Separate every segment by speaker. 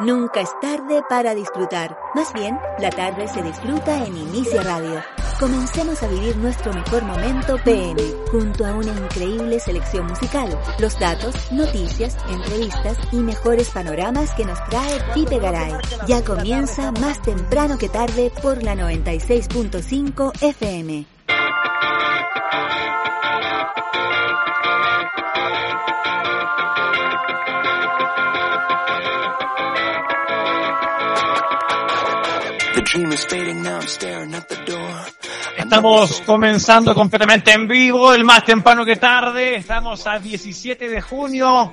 Speaker 1: Nunca es tarde para disfrutar. Más bien, la tarde se disfruta en Inicia Radio. Comencemos a vivir nuestro mejor momento PM, junto a una increíble selección musical, los datos, noticias, entrevistas y mejores panoramas que nos trae Pipe Garay. Ya comienza más temprano que tarde por la 96.5 FM.
Speaker 2: Estamos comenzando completamente en vivo, el más temprano que tarde. Estamos a 17 de junio.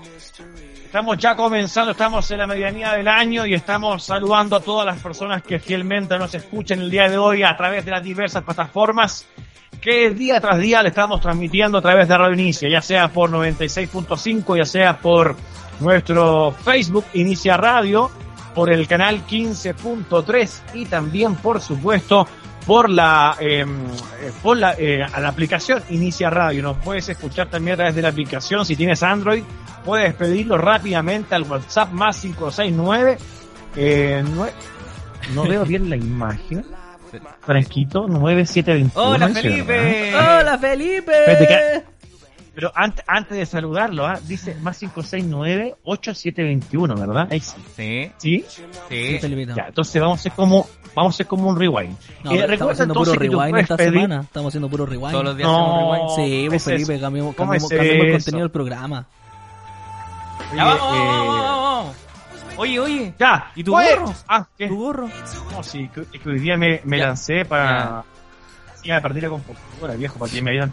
Speaker 2: Estamos ya comenzando, estamos en la medianía del año y estamos saludando a todas las personas que fielmente nos escuchan el día de hoy a través de las diversas plataformas que día tras día le estamos transmitiendo a través de Radio Inicia, ya sea por 96.5, ya sea por nuestro Facebook Inicia Radio por el canal 15.3 y también, por supuesto, por la, em, eh, por la, eh, a la aplicación Inicia Radio. Nos puedes escuchar también a través de la aplicación. Si tienes Android, puedes pedirlo rápidamente al WhatsApp más 569. Eh, no veo bien la imagen. Fresquito, 9721.
Speaker 3: Hola Felipe. Hola Felipe.
Speaker 2: Pero antes, antes de saludarlo, ¿ah? dice más 569-8721, ¿verdad?
Speaker 3: Sí.
Speaker 2: ¿Sí?
Speaker 3: Sí.
Speaker 2: Ya, entonces vamos a hacer como, vamos a hacer como un rewind.
Speaker 4: No, eh, estamos haciendo puro rewind esta semana. Estamos haciendo puro rewind.
Speaker 3: Todos los días hacemos rewind.
Speaker 4: Sí, pues Felipe, cambiamos, cambiamos, cambiamos el contenido del programa.
Speaker 3: ya vamos, vamos, vamos, vamos. Oye, oye.
Speaker 2: Ya.
Speaker 3: ¿Y tu gorro?
Speaker 2: Ah, ¿qué?
Speaker 3: ¿Tu gorro?
Speaker 2: No, sí, que, que hoy día me, me lancé para... Ya. a partir la computadora, viejo, para que me ayudan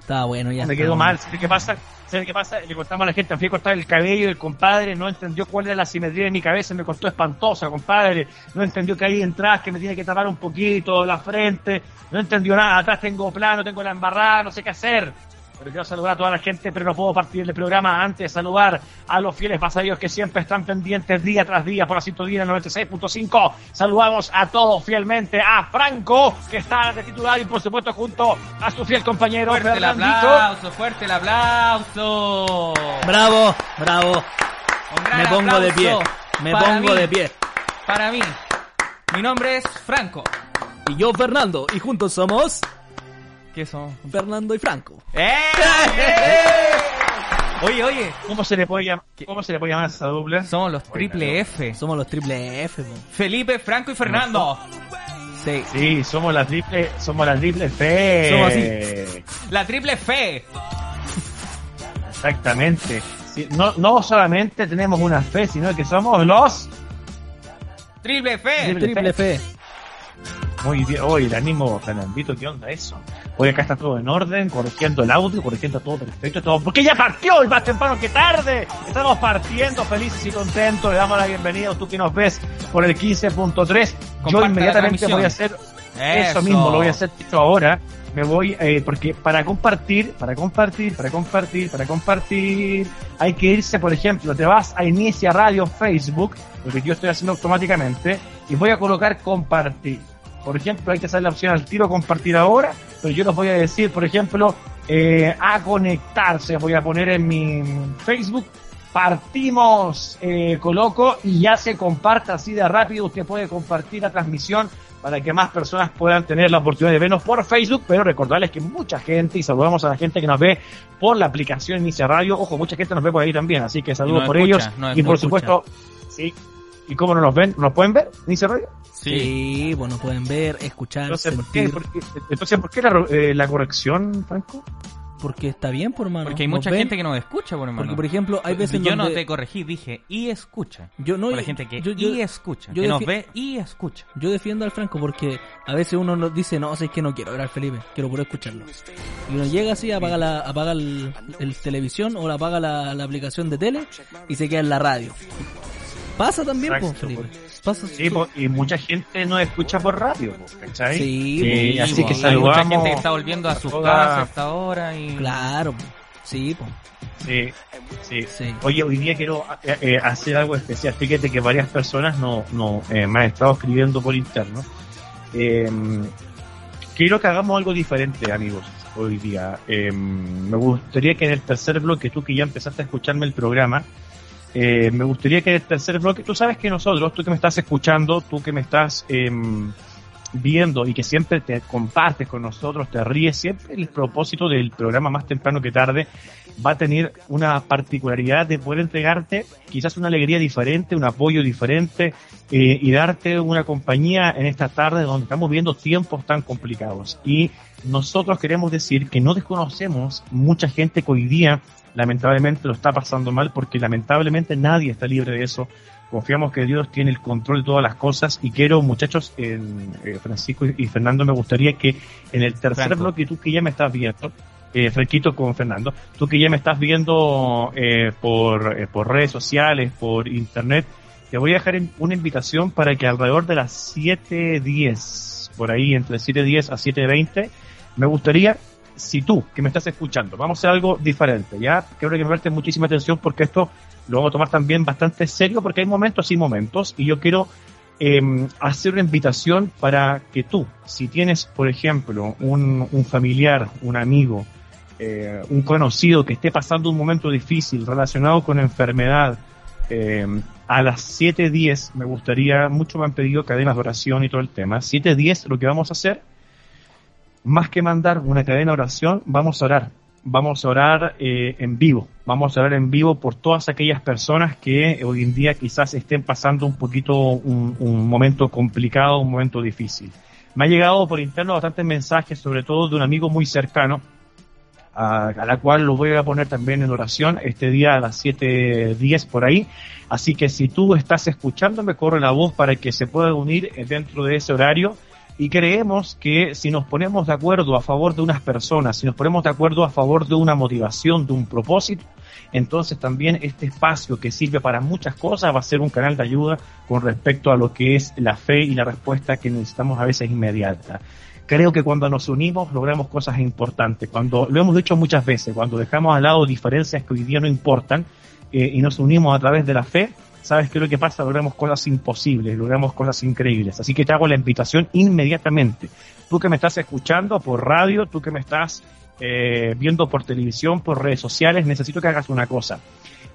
Speaker 4: Está bueno, ya.
Speaker 2: Me quedó mal. ¿Sabes qué pasa? ¿Sabes qué pasa? Le contamos a la gente, fui a cortar el cabello del compadre, no entendió cuál era la simetría de mi cabeza, me cortó espantosa, compadre. No entendió que ahí entras, que me tiene que tapar un poquito la frente. No entendió nada. Atrás tengo plano, tengo la embarrada, no sé qué hacer. Pero quiero saludar a toda la gente, pero no puedo partir del programa antes de saludar a los fieles pasajeros que siempre están pendientes día tras día por la sintonía 96.5. Saludamos a todos fielmente, a Franco, que está de titular y por supuesto junto a su fiel compañero
Speaker 3: fuerte el aplauso, fuerte el aplauso.
Speaker 4: Bravo, bravo. Me pongo de pie. Me pongo de pie.
Speaker 3: Para mí, mi nombre es Franco.
Speaker 4: Y yo Fernando, y juntos somos...
Speaker 3: ¿Qué son?
Speaker 4: Fernando y Franco.
Speaker 3: ¡Eh! Oye, oye,
Speaker 2: ¿cómo se le puede llamar, cómo se le puede llamar a esa dupla?
Speaker 3: Somos los triple F.
Speaker 4: Somos los triple F. Man.
Speaker 3: Felipe, Franco y Fernando.
Speaker 2: Sí. Sí, somos la triple, somos la triple F.
Speaker 3: Somos así. La triple F.
Speaker 2: Exactamente. Sí, no, no solamente tenemos una fe, sino que somos los
Speaker 3: triple F.
Speaker 4: Triple, triple F. F.
Speaker 2: Muy bien, hoy el ánimo, Fernandito, ¿qué onda eso? Hoy acá está todo en orden, corrigiendo el audio, corrigiendo todo perfecto, todo, porque ya partió el más temprano que tarde. Estamos partiendo felices y contentos, le damos la bienvenida a tú que nos ves por el 15.3. Yo inmediatamente voy a hacer eso. eso. mismo, lo voy a hacer ahora. Me voy, eh, porque para compartir, para compartir, para compartir, para compartir, hay que irse, por ejemplo, te vas a Inicia Radio Facebook, lo que yo estoy haciendo automáticamente, y voy a colocar compartir. Por ejemplo, ahí te sale la opción al tiro compartir ahora, pero yo les voy a decir, por ejemplo, eh, a conectarse. Voy a poner en mi Facebook, partimos, eh, coloco y ya se comparta así de rápido. Usted puede compartir la transmisión para que más personas puedan tener la oportunidad de vernos por Facebook, pero recordarles que mucha gente, y saludamos a la gente que nos ve por la aplicación Inicia Radio, ojo, mucha gente nos ve por ahí también, así que saludos por ellos. y por supuesto, sí, ¿Y cómo no nos ven? ¿Nos pueden ver? ¿Inicia Radio?
Speaker 4: Sí, sí pues nos pueden ver, escuchar,
Speaker 2: entonces,
Speaker 4: sentir.
Speaker 2: ¿por qué, entonces, ¿por qué la, eh, la corrección, Franco?
Speaker 4: Porque está bien, por hermano.
Speaker 3: Porque hay mucha gente que nos escucha, por hermano.
Speaker 4: Porque, por ejemplo, hay veces
Speaker 3: Yo
Speaker 4: donde...
Speaker 3: no te corregí, dije y escucha.
Speaker 4: Yo no...
Speaker 3: Por la gente que
Speaker 4: yo, yo,
Speaker 3: y escucha, yo que nos ve y escucha.
Speaker 4: Yo defiendo al Franco porque a veces uno nos dice, no, es que no quiero ver al Felipe, quiero puro escucharlo. Y uno llega así, apaga la apaga el, el televisión o apaga la, la aplicación de tele y se queda en la radio. Pasa también,
Speaker 2: Exacto,
Speaker 4: po, Felipe. Pasa.
Speaker 2: Sí, po, y mucha gente nos escucha por radio, po, ¿cachai?
Speaker 4: Sí,
Speaker 2: Eh,
Speaker 4: po,
Speaker 2: así
Speaker 4: po.
Speaker 2: que
Speaker 3: Hay
Speaker 2: saludamos.
Speaker 3: mucha gente que está volviendo a sus
Speaker 2: toda-
Speaker 3: casas hasta ahora y...
Speaker 4: Claro, po. sí, po.
Speaker 2: Sí, sí.
Speaker 4: Sí.
Speaker 2: Oye, hoy día quiero eh, eh, hacer algo especial. Fíjate que varias personas no, no, eh, me han estado escribiendo por interno. Eh, quiero que hagamos algo diferente, amigos, hoy día. Eh, me gustaría que en el tercer bloque, tú que ya empezaste a escucharme el programa, eh, me gustaría que el tercer bloque, tú sabes que nosotros, tú que me estás escuchando, tú que me estás em, viendo y que siempre te compartes con nosotros, te ríes, siempre el propósito del programa más temprano que tarde va a tener una particularidad de poder entregarte quizás una alegría diferente, un apoyo diferente eh, y darte una compañía en esta tarde donde estamos viendo tiempos tan complicados. Y nosotros queremos decir que no desconocemos mucha gente que hoy día lamentablemente lo está pasando mal porque lamentablemente nadie está libre de eso confiamos que Dios tiene el control de todas las cosas y quiero, muchachos, en, eh, Francisco y Fernando, me gustaría que en el tercer bloque, tú que ya me estás viendo, eh, Franquito con Fernando, tú que ya me estás viendo eh, por, eh, por redes sociales, por internet, te voy a dejar una invitación para que alrededor de las 7.10, por ahí, entre 7.10 a 7.20, me gustaría si tú, que me estás escuchando, vamos a hacer algo diferente, ¿ya? Quiero que me prestes muchísima atención porque esto lo vamos a tomar también bastante serio porque hay momentos y momentos y yo quiero em, hacer una invitación para que tú, si tienes, por ejemplo, un, un familiar, un amigo, eh, un conocido que esté pasando un momento difícil relacionado con enfermedad, em, a las 7.10 me gustaría, mucho me han pedido cadenas de oración y todo el tema, 7.10 lo que vamos a hacer más que mandar una cadena de oración, vamos a orar. Vamos a orar eh, en vivo. Vamos a orar en vivo por todas aquellas personas que hoy en día quizás estén pasando un poquito un, momento complicado, un momento difícil. Me ha llegado por interno bastantes mensajes, sobre todo de un amigo muy cercano, a, la cual lo voy a poner también en oración este día a las 7.10 por ahí. Así que si tú estás escuchándome, corre la voz para que se pueda unir dentro de ese horario y creemos que si nos ponemos de acuerdo a favor de unas personas, si nos ponemos de acuerdo a favor de una motivación, de un propósito, entonces también este espacio que sirve para muchas cosas va a ser un canal de ayuda con respecto a lo que es la fe y la respuesta que necesitamos a veces inmediata. Creo que cuando nos unimos logramos cosas importantes. Cuando lo hemos dicho muchas veces, cuando dejamos al lado diferencias que hoy día no importan eh, y nos unimos a través de la fe, ¿sabes qué es lo que pasa? Logramos cosas imposibles, logramos cosas increíbles. Así que te hago la invitación inmediatamente. Tú que me estás escuchando por radio, tú que me estás eh, viendo por televisión, por redes sociales, necesito que hagas una cosa.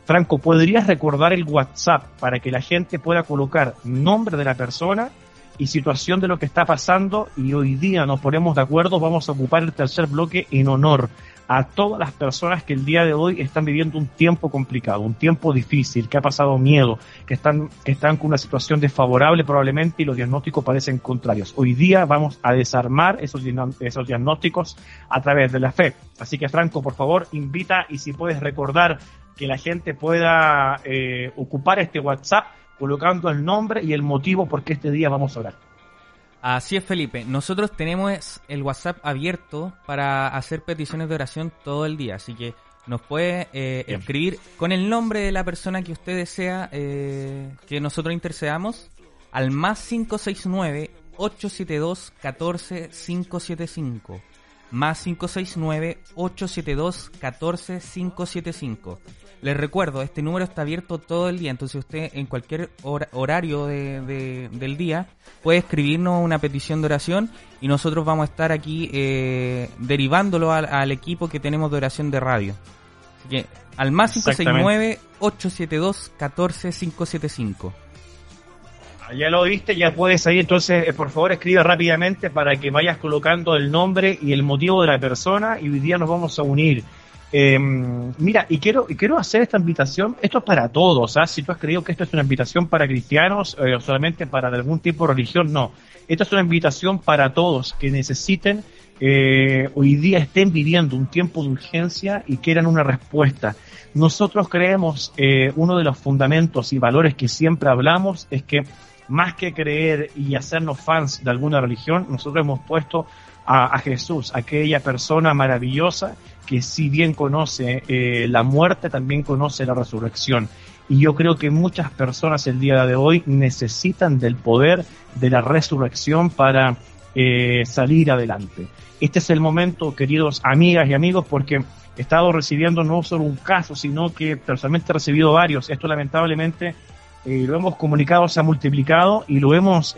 Speaker 2: Franco, ¿podrías recordar el WhatsApp para que la gente pueda colocar nombre de la persona y situación de lo que está pasando? Y hoy día nos ponemos de acuerdo, vamos a ocupar el tercer bloque en honor a todas las personas que el día de hoy están viviendo un tiempo complicado, un tiempo difícil, que ha pasado miedo, que están, que están con una situación desfavorable probablemente y los diagnósticos parecen contrarios. Hoy día vamos a desarmar esos, esos diagnósticos a través de la fe. Así que Franco, por favor, invita y si puedes recordar que la gente pueda eh, ocupar este WhatsApp colocando el nombre y el motivo por qué este día vamos a orar.
Speaker 3: Así es, Felipe. Nosotros tenemos el WhatsApp abierto para hacer peticiones de oración todo el día, así que nos puede eh, escribir con el nombre de la persona que usted desea eh, que nosotros intercedamos al más 569 872 14575 más 569 872 14575 les recuerdo, este número está abierto todo el día, entonces usted en cualquier horario del día puede escribirnos una petición de oración y nosotros vamos a estar aquí eh, derivándolo al, equipo que tenemos de oración de radio. Así que al más 569-872-14575.
Speaker 2: Ya lo viste, ya puedes ahí, entonces eh, por favor escribe rápidamente para que vayas colocando el nombre y el motivo de la persona y hoy día nos vamos a unir eh, mira, y quiero, y quiero hacer esta invitación, esto es para todos, ¿ah? si tú has creído que esto es una invitación para cristianos eh, o solamente para algún tipo de religión, no. Esto es una invitación para todos que necesiten, eh, hoy día estén viviendo un tiempo de urgencia y quieran una respuesta. Nosotros creemos, eh, uno de los fundamentos y valores que siempre hablamos es que más que creer y hacernos fans de alguna religión, nosotros hemos puesto a, a Jesús, aquella persona maravillosa que si bien conoce eh, la muerte, también conoce la resurrección. Y yo creo que muchas personas el día de hoy necesitan del poder de la resurrección para eh, salir adelante. Este es el momento, queridos amigas y amigos, porque he estado recibiendo no solo un caso, sino que personalmente he recibido varios. Esto lamentablemente eh, lo hemos comunicado, se ha multiplicado y lo hemos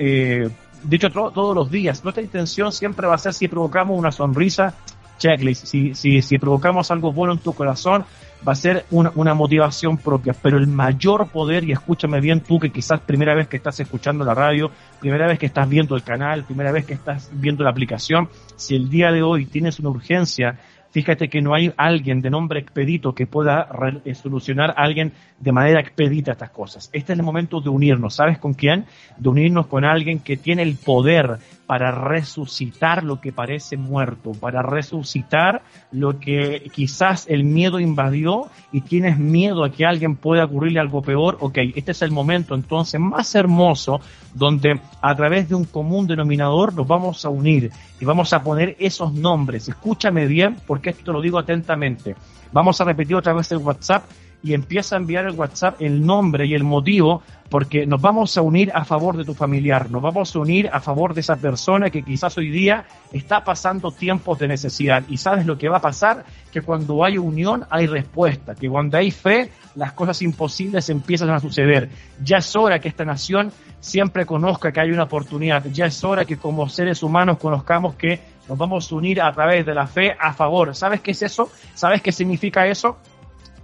Speaker 2: dicho todos los días. Nuestra intención siempre va a ser si provocamos una sonrisa checklist, si, si, si provocamos algo bueno en tu corazón, va a ser una, una, motivación propia, pero el mayor poder, y escúchame bien tú que quizás primera vez que estás escuchando la radio, primera vez que estás viendo el canal, primera vez que estás viendo la aplicación, si el día de hoy tienes una urgencia, fíjate que no hay alguien de nombre expedito que pueda eh, solucionar a alguien de manera expedita estas cosas. Este es el momento de unirnos. ¿Sabes con quién? De unirnos con alguien que tiene el poder para resucitar lo que parece muerto, para resucitar lo que quizás el miedo invadió y tienes miedo a que alguien pueda ocurrirle algo peor. Ok, este es el momento entonces más hermoso donde a través de un común denominador nos vamos a unir y vamos a poner esos nombres. Escúchame bien porque esto lo digo atentamente. Vamos a repetir otra vez el WhatsApp y empieza a enviar el WhatsApp el nombre y el motivo porque nos vamos a unir a favor de tu familiar, nos vamos a unir a favor de esa persona que quizás hoy día está pasando tiempos de necesidad. Y sabes lo que va a pasar, que cuando hay unión hay respuesta, que cuando hay fe las cosas imposibles empiezan a suceder. Ya es hora que esta nación siempre conozca que hay una oportunidad, ya es hora que como seres humanos conozcamos que nos vamos a unir a través de la fe a favor. ¿Sabes qué es eso? ¿Sabes qué significa eso?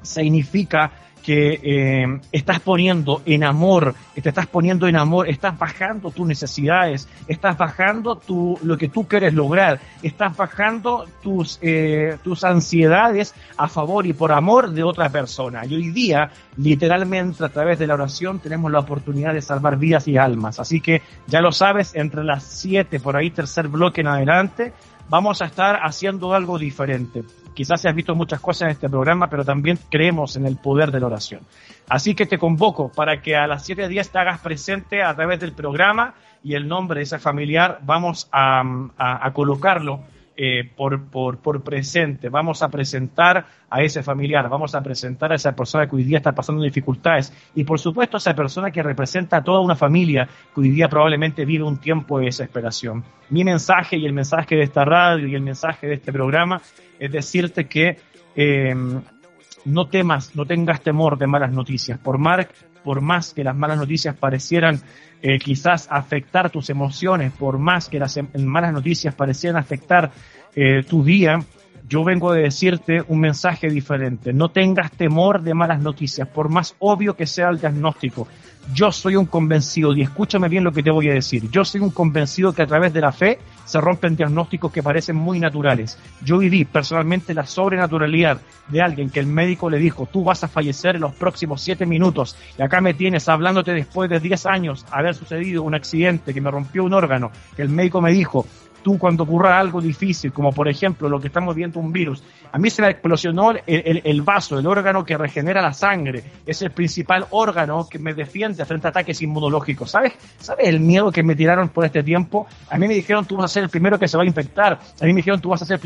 Speaker 2: Significa que eh, estás poniendo en amor, te estás poniendo en amor, estás bajando tus necesidades, estás bajando tu, lo que tú quieres lograr, estás bajando tus, eh, tus ansiedades a favor y por amor de otra persona. Y hoy día, literalmente, a través de la oración, tenemos la oportunidad de salvar vidas y almas. Así que ya lo sabes, entre las siete, por ahí, tercer bloque en adelante, vamos a estar haciendo algo diferente. Quizás has visto muchas cosas en este programa, pero también creemos en el poder de la oración. Así que te convoco para que a las 7.10 te hagas presente a través del programa y el nombre de ese familiar vamos a colocarlo eh, por, por, por, presente, vamos a presentar a ese familiar, vamos a presentar a esa persona que hoy día está pasando dificultades y por supuesto a esa persona que representa a toda una familia que hoy día probablemente vive un tiempo de desesperación. Mi mensaje y el mensaje de esta radio y el mensaje de este programa es decirte que eh, no temas, no tengas temor de malas noticias. Por, por más que las malas noticias parecieran eh, quizás afectar tus emociones, por más que las em, malas noticias parecieran afectar eh, tu día, yo vengo a decirte un mensaje diferente. No tengas temor de malas noticias, por más obvio que sea el diagnóstico. Yo soy un convencido, y escúchame bien lo que te voy a decir, yo soy un convencido que a través de la fe se rompen diagnósticos que parecen muy naturales. Yo viví personalmente la sobrenaturalidad de alguien que el médico le dijo, tú vas a fallecer en los próximos siete minutos, y acá me tienes hablándote después de diez años haber sucedido un accidente que me rompió un órgano, que el médico me dijo, tú cuando ocurra algo difícil, como por ejemplo lo que estamos viendo un virus, a mí se me explosionó el, vaso, el órgano que regenera la sangre, es el principal órgano que me defiende frente a ataques inmunológicos. ¿Sabes? ¿Sabes el miedo que me tiraron por este tiempo? A mí me dijeron tú vas a ser el primero que se va a infectar, a mí me dijeron tú vas a ser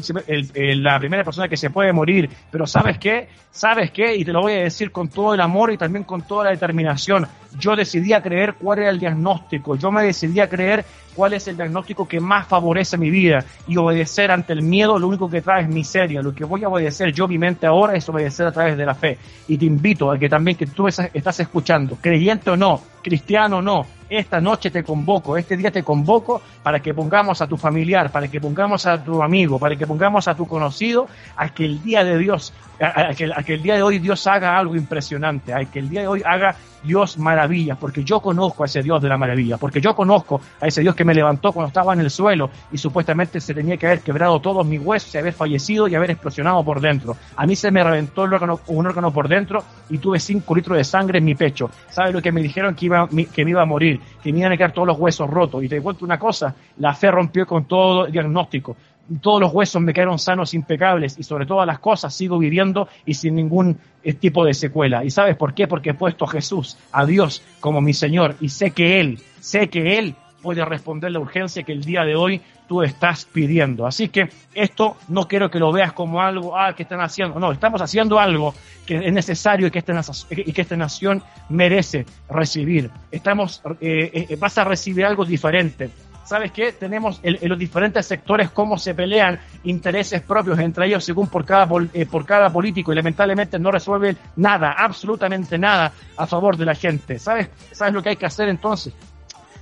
Speaker 2: la primera persona que se puede morir, pero ¿sabes qué? ¿Sabes qué? Y te lo voy a decir con todo el amor y también con toda la determinación. Yo decidí a creer cuál era el diagnóstico, yo me decidí a creer cuál es el diagnóstico que más favorece mi vida y obedecer ante el miedo lo único que trae es miseria. Lo que voy a obedecer yo mi mente ahora es obedecer a través de la fe. Y te invito a que también que tú estás escuchando, creyente o no, cristiano o no, esta noche te convoco, este día te convoco para que pongamos a tu familiar, para que pongamos a tu amigo, para que pongamos a tu conocido, a que el día de Dios, a, a que el día de hoy Dios haga algo impresionante, a que el día de hoy haga Dios maravillas, porque yo conozco a ese Dios de la maravilla, porque yo conozco a ese Dios que me levantó cuando estaba en el suelo y supuestamente se tenía que haber quebrado todos mis huesos y haber fallecido y haber explosionado por dentro. A mí se me reventó el órgano, un órgano por dentro y tuve 5 litros de sangre en mi pecho. ¿Sabes lo que me dijeron? Que, iba, que me iba a morir, que me iban a quedar todos los huesos rotos. Y te cuento una cosa, la fe rompió con todo el diagnóstico todos los huesos me quedaron sanos, impecables y sobre todas las cosas sigo viviendo y sin ningún eh, tipo de secuela. ¿Y sabes por qué? Porque he puesto a Jesús, a Dios como mi Señor y sé que Él, sé que Él puede responder la urgencia que el día de hoy tú estás pidiendo. Así que esto no quiero que lo veas como algo, ah, que están haciendo. No, estamos haciendo algo que es necesario y que esta, nación merece recibir. Estamos, eh, eh, vas a recibir algo diferente ¿sabes qué? Tenemos en, los diferentes sectores cómo se pelean intereses propios entre ellos según por cada, eh, por cada político y lamentablemente no resuelven nada, absolutamente nada a favor de la gente. ¿Sabes, ¿Sabes lo que hay que hacer entonces?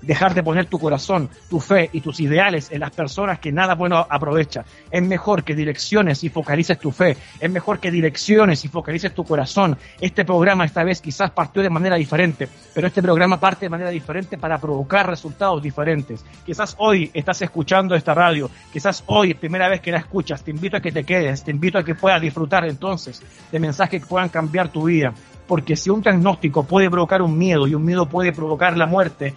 Speaker 2: Dejar de poner tu corazón, tu fe y tus ideales en las personas que nada bueno aprovecha. Es mejor que direcciones y focalices tu fe. Es mejor que direcciones y focalices tu corazón. Este programa esta vez quizás partió de manera diferente, pero este programa parte de manera diferente para provocar resultados diferentes. Quizás hoy estás escuchando esta radio, quizás hoy, primera vez que la escuchas, te invito a que te quedes, te invito a que puedas disfrutar entonces de mensajes que puedan cambiar tu vida. Porque si un diagnóstico puede provocar un miedo y un miedo puede provocar la muerte,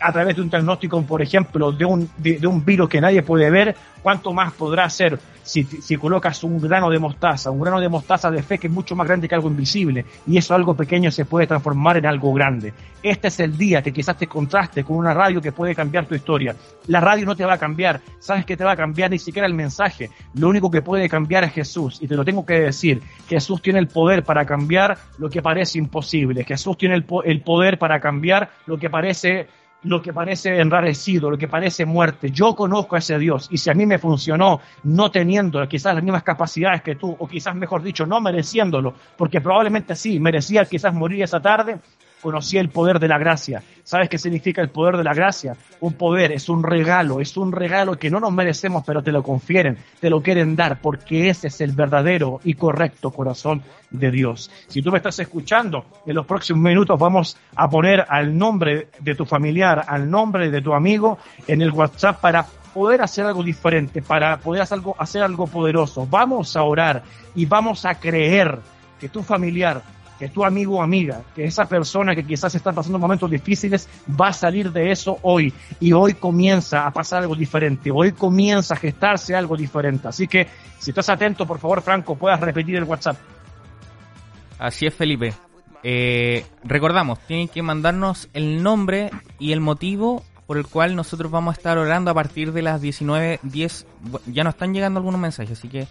Speaker 2: a través de un diagnóstico, por ejemplo, de un, de, un virus que nadie puede ver, ¿cuánto más podrá ser si, si, colocas un grano de mostaza, un grano de mostaza de fe que es mucho más grande que algo invisible? Y eso algo pequeño se puede transformar en algo grande. Este es el día que quizás te contraste con una radio que puede cambiar tu historia. La radio no te va a cambiar, sabes que te va a cambiar ni siquiera el mensaje. Lo único que puede cambiar es Jesús. Y te lo tengo que decir, Jesús tiene el poder para cambiar lo que parece imposible. Jesús tiene el, el poder para cambiar lo que parece lo que parece enrarecido, lo que parece muerte. Yo conozco a ese Dios y si a mí me funcionó no teniendo quizás las mismas capacidades que tú, o quizás mejor dicho, no mereciéndolo, porque probablemente sí, merecía quizás morir esa tarde, conocí el poder de la gracia. ¿Sabes qué significa el poder de la gracia? Un poder, es un regalo, es un regalo que no nos merecemos, pero te lo confieren, te lo quieren dar, porque ese es el verdadero y correcto corazón de Dios. Si tú me estás escuchando, en los próximos minutos vamos a poner al nombre de tu familiar, al nombre de tu amigo en el WhatsApp para poder hacer algo diferente, para poder hacer algo, hacer algo poderoso. Vamos a orar y vamos a creer que tu familiar que tu amigo o amiga, que esa persona que quizás está pasando momentos difíciles, va a salir de eso hoy. Y hoy comienza a pasar algo diferente, hoy comienza a gestarse algo diferente. Así que, si estás atento, por favor, Franco, puedas repetir el WhatsApp.
Speaker 3: Así es, Felipe. Eh, recordamos, tienen que mandarnos el nombre y el motivo por el cual nosotros vamos a estar orando a partir de las 19.10. Ya nos están llegando algunos mensajes, así que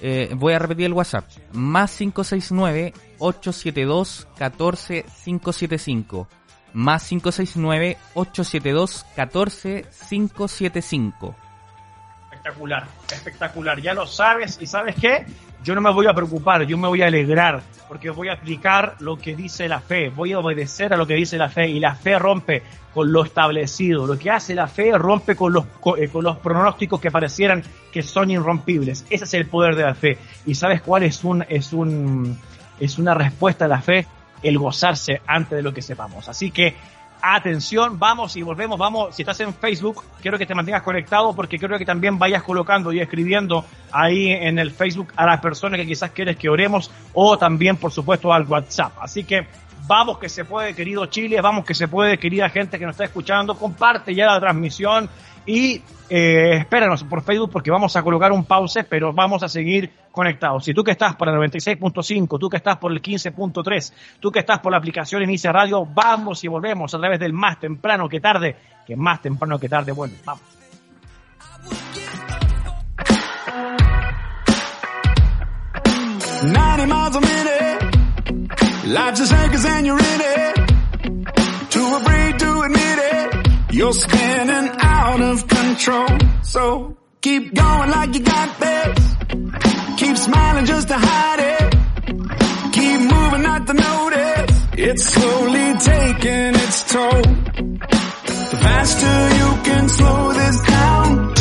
Speaker 3: eh, voy a repetir el WhatsApp. Más 569-872-14575. Más 569-872-14575.
Speaker 2: Espectacular, espectacular. Ya lo sabes y sabes qué? Yo no me voy a preocupar, yo me voy a alegrar porque voy a aplicar lo que dice la fe, voy a obedecer a lo que dice la fe y la fe rompe con lo establecido. Lo que hace la fe rompe con los, eh, con, los pronósticos que parecieran que son irrompibles. Ese es el poder de la fe. ¿Y sabes cuál es un, es un, es una respuesta a la fe? El gozarse antes de lo que sepamos. Así que atención, vamos y volvemos, vamos, si estás en Facebook, quiero que te mantengas conectado porque quiero que también vayas colocando y escribiendo ahí en el Facebook a las personas que quizás quieres que oremos o también, por supuesto, al WhatsApp. Así que vamos que se puede, querido Chile, vamos que se puede, querida gente que nos está escuchando, comparte ya la transmisión y eh, espéranos por Facebook porque vamos a colocar un pause, pero vamos a seguir conectados. Si tú que estás por el 96.5, tú que estás por el 15.3, tú que estás por la aplicación Inicia Radio, vamos y volvemos a través del más temprano que tarde, que más temprano que tarde, bueno, vamos. Life's a and you're afraid to admit it. You're spinning out of control. So keep going like you got this. Keep smiling just to hide it. Keep moving not to notice. It's slowly taking its toll. The faster you can slow this down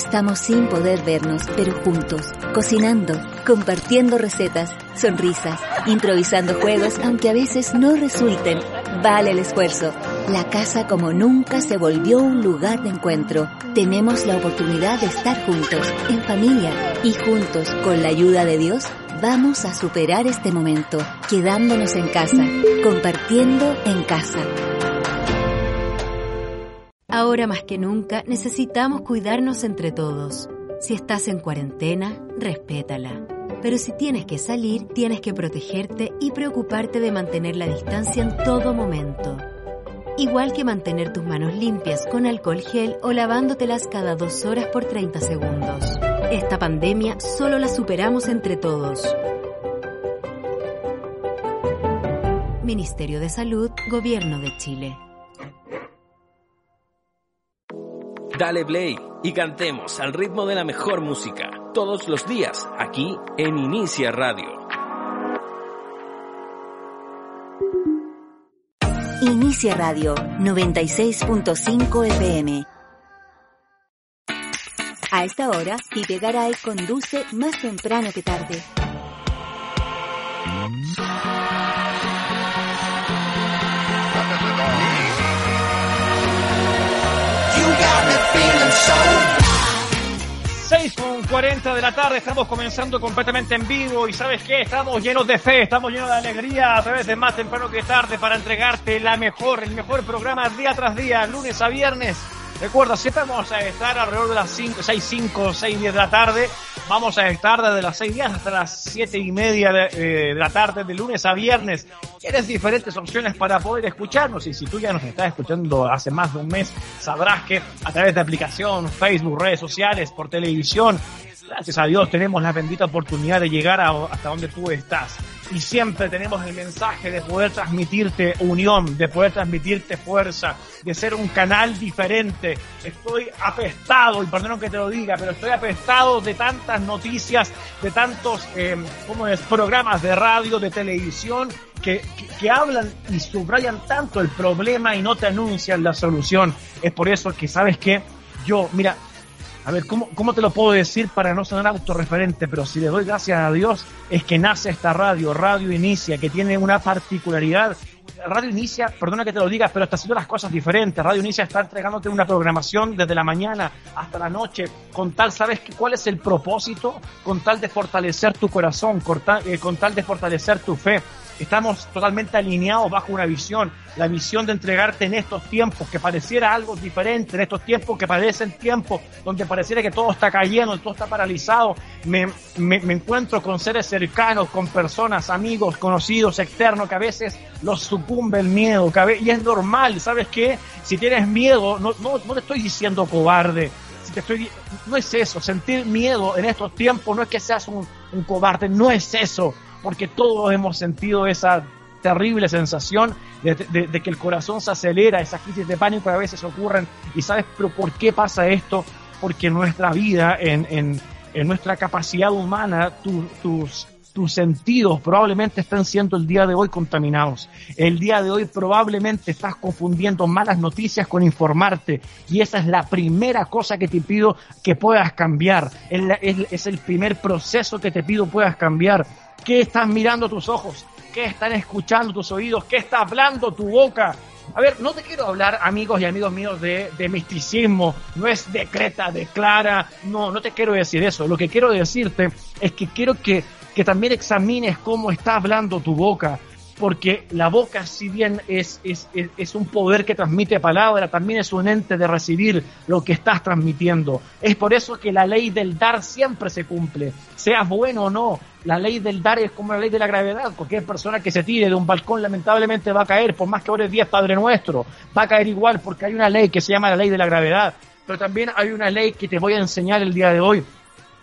Speaker 1: estamos sin poder vernos, pero juntos, cocinando, compartiendo recetas, sonrisas, improvisando juegos, aunque a veces no resulten. Vale el esfuerzo. La casa como nunca se volvió un lugar de encuentro. Tenemos la oportunidad de estar juntos, en familia, y juntos, con la ayuda de Dios, vamos a superar este momento, quedándonos en casa, compartiendo en casa. Ahora más que nunca necesitamos cuidarnos entre todos. Si estás en cuarentena, respétala. Pero si tienes que salir, tienes que protegerte y preocuparte de mantener la distancia en todo momento. Igual que mantener tus manos limpias con alcohol gel o lavándotelas cada dos horas por 30 segundos. Esta pandemia solo la superamos entre todos. Ministerio de Salud, Gobierno de Chile.
Speaker 5: Dale play y cantemos al ritmo de la mejor música todos los días aquí en Inicia Radio.
Speaker 1: Inicia Radio 96.5 FM. A esta hora, Pipe Garay conduce más temprano que tarde.
Speaker 2: 6 con 40 de la tarde, estamos comenzando completamente en vivo y sabes qué, estamos llenos de fe, estamos llenos de alegría a través de más temprano que tarde para entregarte la mejor, el mejor programa día tras día, lunes a viernes. Recuerda, siempre vamos a estar alrededor de las 5, 6, 5, 6, 10 de la tarde. Vamos a estar desde las 6 días hasta las 7 y media de, eh, de la tarde, de lunes a viernes. Tienes diferentes opciones para poder escucharnos y si tú ya nos estás escuchando hace más de un mes, sabrás que a través de aplicación, Facebook, redes sociales, por televisión, gracias a Dios tenemos la bendita oportunidad de llegar hasta donde tú estás. Y siempre tenemos el mensaje de poder transmitirte unión, de poder transmitirte fuerza, de ser un canal diferente. Estoy apestado, y perdón que te lo diga, pero estoy apestado de tantas noticias, de tantos eh, ¿cómo es? programas de radio, de televisión, que, que, que hablan y subrayan tanto el problema y no te anuncian la solución. Es por eso que, ¿sabes qué? Yo, mira, a ver, ¿cómo, ¿cómo te lo puedo decir para no sonar autorreferente? Pero si le doy gracias a Dios es que nace esta radio, Radio Inicia, que tiene una particularidad. Radio Inicia, perdona que te lo diga, pero está haciendo las cosas diferentes. Radio Inicia está entregándote una programación desde la mañana hasta la noche, con tal, ¿sabes cuál es el propósito? Con tal de fortalecer tu corazón, con tal, eh, con tal de fortalecer tu fe. Estamos totalmente alineados bajo una visión, la visión de entregarte en estos tiempos que pareciera algo diferente, en estos tiempos que parecen tiempos donde pareciera que todo está cayendo, todo está paralizado. Me, me, encuentro con seres cercanos, con personas, amigos, conocidos, externos, que a veces los sucumbe el miedo, que a ve- y es normal, ¿sabes qué? Si tienes miedo, no, no, no te estoy diciendo cobarde, te estoy, no es eso, sentir miedo en estos tiempos no es que seas un cobarde, no es eso, porque todos hemos sentido esa terrible sensación de, de- de que el corazón se acelera, esas crisis de pánico a veces ocurren, y sabes, pero ¿por qué pasa esto? Porque en nuestra vida, en, nuestra capacidad humana, tu- tus, sentidos probablemente están siendo el día de hoy contaminados. El día de hoy probablemente estás confundiendo malas noticias con informarte y esa es la primera cosa que te pido que puedas cambiar. Es el primer proceso que te pido puedas cambiar. ¿Qué estás mirando tus ojos? ¿Qué están escuchando tus oídos? ¿Qué está hablando tu boca? A ver, no te quiero hablar, amigos y amigos míos, de, de misticismo. No es decreta, declara. No, no te quiero decir eso. Lo que quiero decirte es que quiero que, que también examines cómo está hablando tu boca. Porque la boca, si bien es, es, es, un poder que transmite palabra, también es un ente de recibir lo que estás transmitiendo. Es por eso que la ley del dar siempre se cumple. Seas bueno o no, la ley del dar es como la ley de la gravedad. Cualquier persona que se tire de un balcón lamentablemente va a caer, por más que ores 10 Padre Nuestro, va a caer igual porque hay una ley que se llama la ley de la gravedad. Pero también hay una ley que te voy a enseñar el día de hoy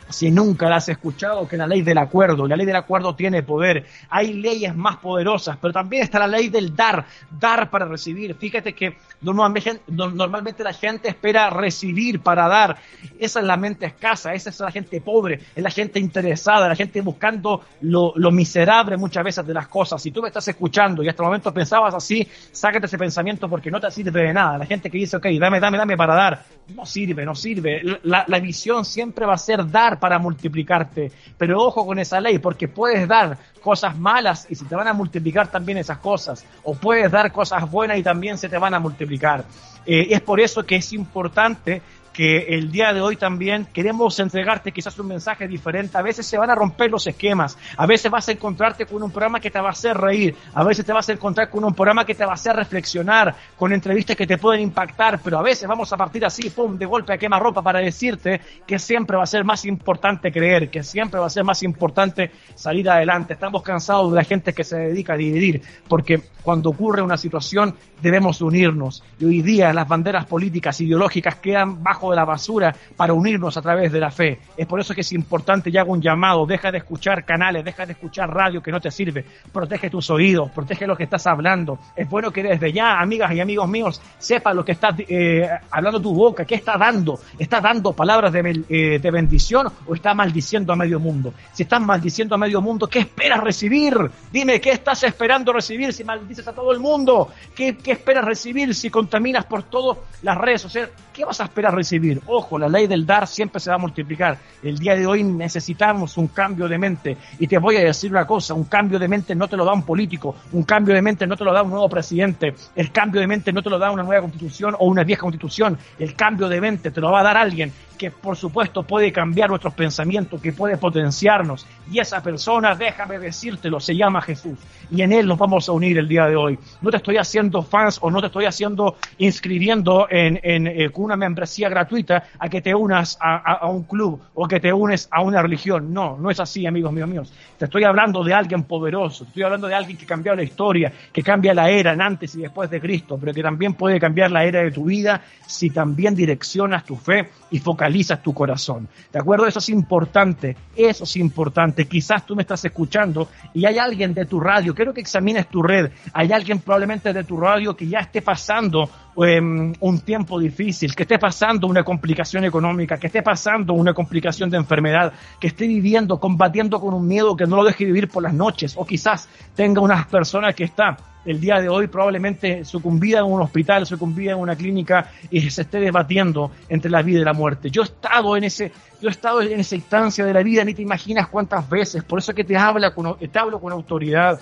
Speaker 2: si nunca la has escuchado, que la ley del acuerdo. La ley del acuerdo tiene poder. Hay leyes más poderosas, pero también está la ley del dar, dar para recibir. Fíjate que normalmente, normalmente la gente espera recibir para dar. Esa es la mente escasa, esa es la gente pobre, es la gente interesada, la gente buscando lo, lo miserable muchas veces de las cosas. Si tú me estás escuchando y hasta el momento pensabas así, sácate ese pensamiento porque no te sirve de nada. La gente que dice, ok, dame, dame, dame para dar, no sirve, no sirve. La, la visión siempre va a ser dar para multiplicarte. Pero ojo con esa ley, porque puedes dar cosas malas y se te van a multiplicar también esas cosas. O puedes dar cosas buenas y también se te van a multiplicar. Eh, es por eso que es importante que el día de hoy también queremos entregarte quizás un mensaje diferente. A veces se van a romper los esquemas, a veces vas a encontrarte con un programa que te va a hacer reír, a veces te vas a encontrar con un programa que te va a hacer reflexionar, con entrevistas que te pueden impactar, pero a veces vamos a partir así, pum, de golpe a quema ropa para decirte que siempre va a ser más importante creer, que siempre va a ser más importante salir adelante. Estamos cansados de la gente que se dedica a dividir, porque cuando ocurre una situación debemos unirnos. Y hoy día las banderas políticas, ideológicas quedan bajo de la basura para unirnos a través de la fe. Es por eso que es importante y hago un llamado, deja de escuchar canales, deja de escuchar radio que no te sirve, protege tus oídos, protege lo que estás hablando. Es bueno que desde ya, amigas y amigos míos, sepa lo que está eh, hablando tu boca, qué está dando. ¿Está dando palabras de, eh, de bendición o está maldiciendo a medio mundo? Si estás maldiciendo a medio mundo, ¿qué esperas recibir? Dime, ¿qué estás esperando recibir si maldices a todo el mundo? ¿Qué, qué esperas recibir si contaminas por todas las redes sociales? ¿Qué vas a esperar recibir? Ojo, la ley del dar siempre se va a multiplicar. El día de hoy necesitamos un cambio de mente. Y te voy a decir una cosa, un cambio de mente no te lo da un político, un cambio de mente no te lo da un nuevo presidente, el cambio de mente no te lo da una nueva constitución o una vieja constitución, el cambio de mente te lo va a dar alguien que por supuesto puede cambiar nuestros pensamientos, que puede potenciarnos. Y esa persona, déjame decírtelo, se llama Jesús. Y en Él nos vamos a unir el día de hoy. No te estoy haciendo fans o no te estoy haciendo inscribiendo en, en eh, una membresía gratuita a que te unas a, a, a, un club o que te unes a una religión. No, no es así, amigos míos míos. Te estoy hablando de alguien poderoso, te estoy hablando de alguien que cambió la historia, que cambia la era en antes y después de Cristo, pero que también puede cambiar la era de tu vida si también direccionas tu fe y focalizas tu corazón. ¿De acuerdo? Eso es importante, eso es importante. Quizás tú me estás escuchando y hay alguien de tu radio, quiero que examines tu red, hay alguien probablemente de tu radio que ya esté pasando um, un tiempo difícil, que esté pasando una complicación económica, que esté pasando una complicación de enfermedad, que esté viviendo, combatiendo con un miedo que no lo deje vivir por las noches, o quizás tenga unas personas que está el día de hoy probablemente sucumbida en un hospital, sucumbida en una clínica y se esté debatiendo entre la vida y la muerte. Yo he estado en ese, yo he estado en esa instancia de la vida, ni te imaginas cuántas veces, por eso es que te habla con, te hablo con autoridad.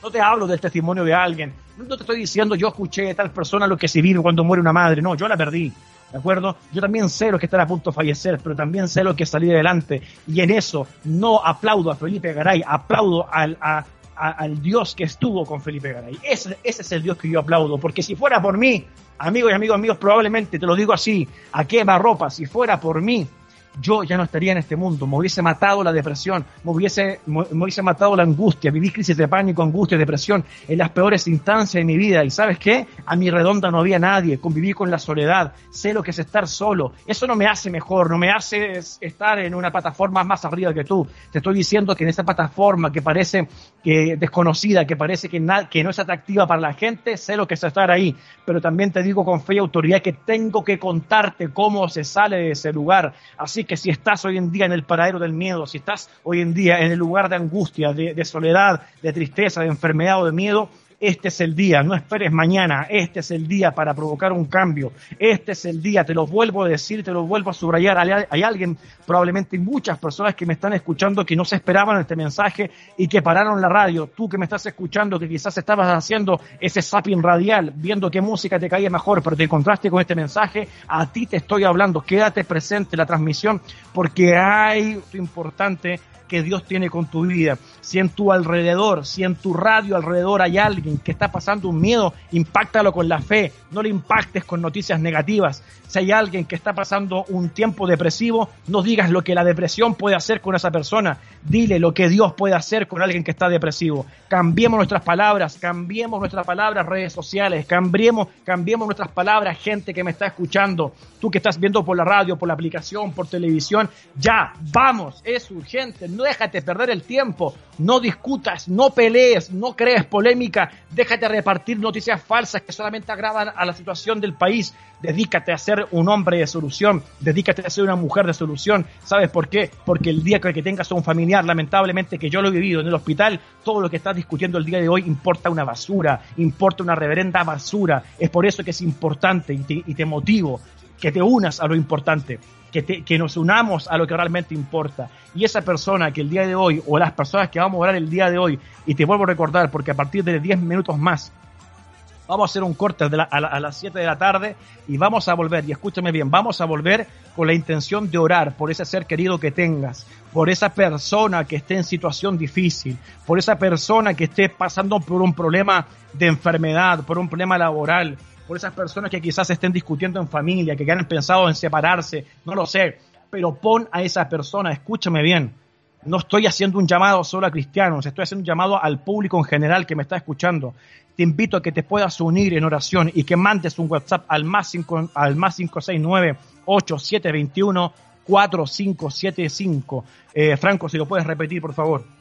Speaker 2: No te hablo del testimonio de alguien, no te estoy diciendo yo escuché de tal persona lo que se vive cuando muere una madre, no, yo la perdí. ¿De acuerdo? Yo también sé lo que están a punto de fallecer, pero también sé lo que salir adelante. Y en eso no aplaudo a Felipe Garay, aplaudo al, a, a, al Dios que estuvo con Felipe Garay. Ese, ese es el Dios que yo aplaudo, porque si fuera por mí, amigos y amigos míos, probablemente, te lo digo así, a quema ropa, si fuera por mí, yo ya no estaría en este mundo, me hubiese matado la depresión, me hubiese, me, hubiese matado la angustia, viví crisis de pánico, angustia, depresión en las peores instancias de mi vida. Y sabes qué? A mi redonda no había nadie, conviví con la soledad, sé lo que es estar solo. Eso no me hace mejor, no me hace estar en una plataforma más arriba que tú. Te estoy diciendo que en esa plataforma que parece que desconocida, que parece que, que no es atractiva para la gente, sé lo que es estar ahí. Pero también te digo con fe y autoridad que tengo que contarte cómo se sale de ese lugar. Así que si estás hoy en día en el paradero del miedo, si estás hoy en día en el lugar de angustia, de, de soledad, de tristeza, de enfermedad o de miedo, este es el día, no esperes mañana, este es el día para provocar un cambio, este es el día, te lo vuelvo a decir, te lo vuelvo a subrayar, hay, alguien, probablemente muchas personas que me están escuchando que no se esperaban este mensaje y que pararon la radio, tú que me estás escuchando que quizás estabas haciendo ese zapping radial, viendo qué música te caía mejor, pero te encontraste con este mensaje, a ti te estoy hablando, quédate presente en la transmisión porque hay importante que Dios tiene con tu vida. Si en tu alrededor, si en tu radio alrededor hay alguien que está pasando un miedo, impáctalo con la fe, no le impactes con noticias negativas. Si hay alguien que está pasando un tiempo depresivo, no digas lo que la depresión puede hacer con esa persona, dile lo que Dios puede hacer con alguien que está depresivo. Cambiemos nuestras palabras, cambiemos nuestras palabras redes sociales, cambiemos, cambiemos nuestras palabras gente que me está escuchando, tú que estás viendo por la radio, por la aplicación, por televisión, ya, vamos, es urgente, no déjate perder el tiempo, no discutas, no pelees, no crees polémica, déjate repartir noticias falsas que solamente agravan a la situación del país, dedícate a ser un hombre de solución, dedícate a ser una mujer de solución, ¿sabes por qué? Porque el día que tengas un familiar, lamentablemente que yo lo he vivido en el hospital, todo lo que estás discutiendo el día de hoy importa una basura, importa una reverenda basura, es por eso que es importante y te, y te motivo que te unas a lo importante, que, te- que nos unamos a lo que realmente importa. Y esa persona que el día de hoy, o las personas que vamos a orar el día de hoy, y te vuelvo a recordar, porque a partir de 10 minutos más, vamos a hacer un corte a, a las 7 de la tarde y vamos a volver, y escúchame bien, vamos a volver con la intención de orar por ese ser querido que tengas, por esa persona que esté en situación difícil, por esa persona que esté pasando por un problema de enfermedad, por un problema laboral, por esas personas que quizás estén discutiendo en familia, que han pensado en separarse, no lo sé, pero pon a esa persona, escúchame bien, no estoy haciendo un llamado solo a cristianos, estoy haciendo un llamado al público en general que me está escuchando. Te invito a que te puedas unir en oración y que mandes un WhatsApp al más, cinco, al más 569 8721 4575. Eh, Franco, si lo puedes repetir, por favor.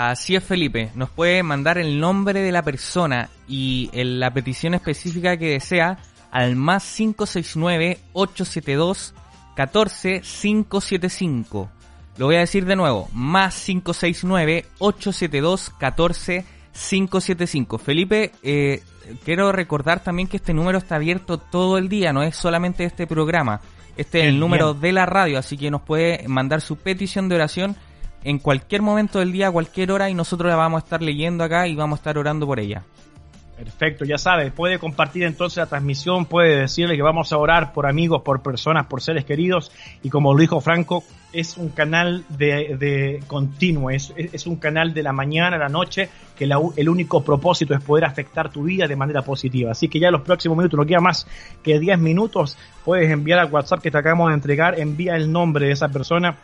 Speaker 3: Así es, Felipe. Nos puede mandar el nombre de la persona y la petición específica que desea al más 569-872-14575. Lo voy a decir de nuevo. Más 569-872-14575. Felipe, eh, quiero recordar también que este número está abierto todo el día. No es solamente este programa. Este es el número de la radio, así que nos puede mandar su petición de oración en cualquier momento del día, a cualquier hora, y nosotros la vamos a estar leyendo acá y vamos a estar orando por ella.
Speaker 2: Perfecto, ya sabe, puede compartir entonces la transmisión, puede decirle que vamos a orar por amigos, por personas, por seres queridos y como lo dijo Franco, es un canal de, de continuo, es, es un canal de la mañana a la noche que el único propósito es poder afectar tu vida de manera positiva. Así que ya en los próximos minutos, no queda más que 10 minutos, puedes enviar al WhatsApp que te acabamos de entregar, envía el nombre de esa persona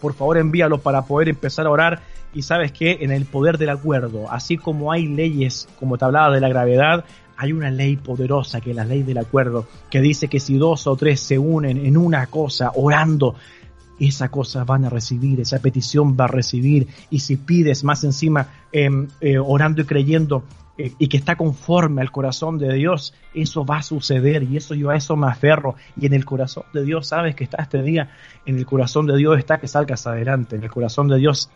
Speaker 2: por favor envíalo para poder empezar a orar y sabes que en el poder del acuerdo, así como hay leyes, como te hablaba de la gravedad, hay una ley poderosa que es la ley del acuerdo, que dice que si dos o tres se unen en una cosa, orando, esa cosa van a recibir, esa petición va a recibir, y si pides más encima, em, eh, orando y creyendo, y que está conforme al corazón de Dios, eso va a suceder y eso yo a eso me aferro. Y en el corazón de Dios sabes que está este día, en el corazón de Dios está que salgas adelante, en el corazón de Dios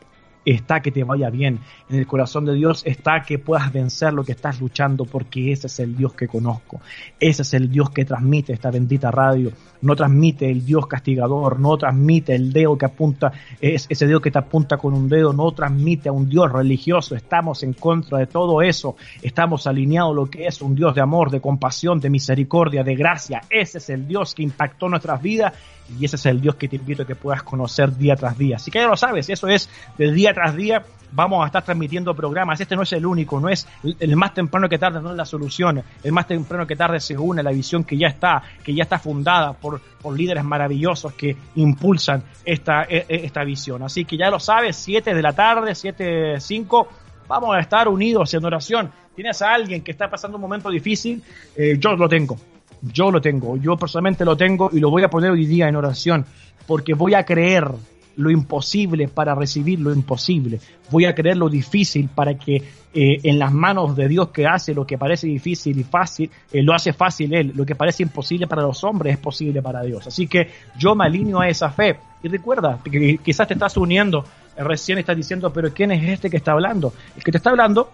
Speaker 2: está que te vaya bien, en el corazón de Dios está que puedas vencer lo que estás luchando porque ese es el Dios que conozco, ese es el Dios que transmite esta bendita radio, no transmite el Dios castigador, no transmite el dedo que apunta, es, ese dedo que te apunta con un dedo, no transmite a un Dios religioso, estamos en contra de todo eso, estamos alineados lo que es un Dios de amor, de compasión, de misericordia, de gracia, ese es el Dios que impactó nuestras vidas y ese es el Dios que te invito a que puedas conocer día tras día. Así que ya lo sabes, eso es de día tras día. Vamos a estar transmitiendo programas. Este no es el único, no es el- más temprano que tarde, no es la solución. El más temprano que tarde se une a la visión que ya está, que ya está fundada por, por líderes maravillosos que impulsan esta, e- e- esta visión. Así que ya lo sabes, 7 de la tarde, 7, 5, vamos a estar unidos en oración. Tienes a alguien que está pasando un momento difícil, eh, yo lo tengo. Yo lo tengo, yo personalmente lo tengo y lo voy a poner hoy día en oración, porque voy a creer lo imposible para recibir lo imposible. Voy a creer lo difícil para que eh, en las manos de Dios que hace lo que parece difícil y fácil, eh, lo hace fácil Él. Lo que parece imposible para los hombres es posible para Dios. Así que yo me alineo a esa fe. Y recuerda, que quizás te estás uniendo, eh, recién estás diciendo, pero ¿quién es este que está hablando? El que te está hablando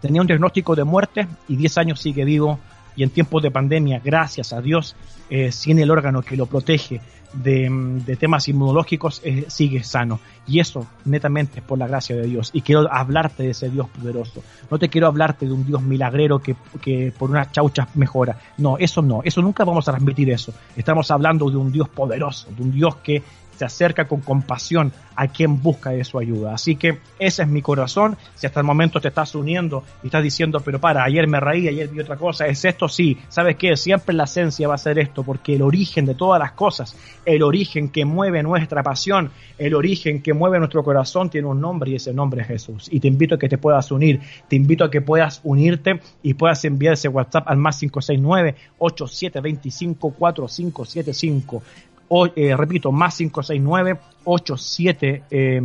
Speaker 2: tenía un diagnóstico de muerte y 10 años sigue vivo y en tiempos de pandemia, gracias a Dios, eh, sin el órgano que lo protege de, mm, de temas inmunológicos, eh, sigue sano. Y eso netamente es por la gracia de Dios. Y quiero hablarte de ese Dios poderoso. No te quiero hablarte de un Dios milagrero que, que por unas chauchas mejora. No, eso no, eso nunca vamos a transmitir eso. Estamos hablando de un Dios poderoso, de un Dios que se acerca con compasión a quien busca de su ayuda. Así que ese es mi corazón. Si hasta el momento te estás uniendo y estás diciendo, pero para, ayer me reí, ayer vi otra cosa, es esto, sí. ¿Sabes qué? Siempre la esencia va a ser esto, porque el origen de todas las cosas, el origen que mueve nuestra pasión, el origen que mueve nuestro corazón tiene un nombre y ese nombre es Jesús. Y te invito a que te puedas unir, te invito a que puedas unirte y puedas enviar ese WhatsApp al más 569 8725 4575 o, eh, repito, más 569-87. Eh,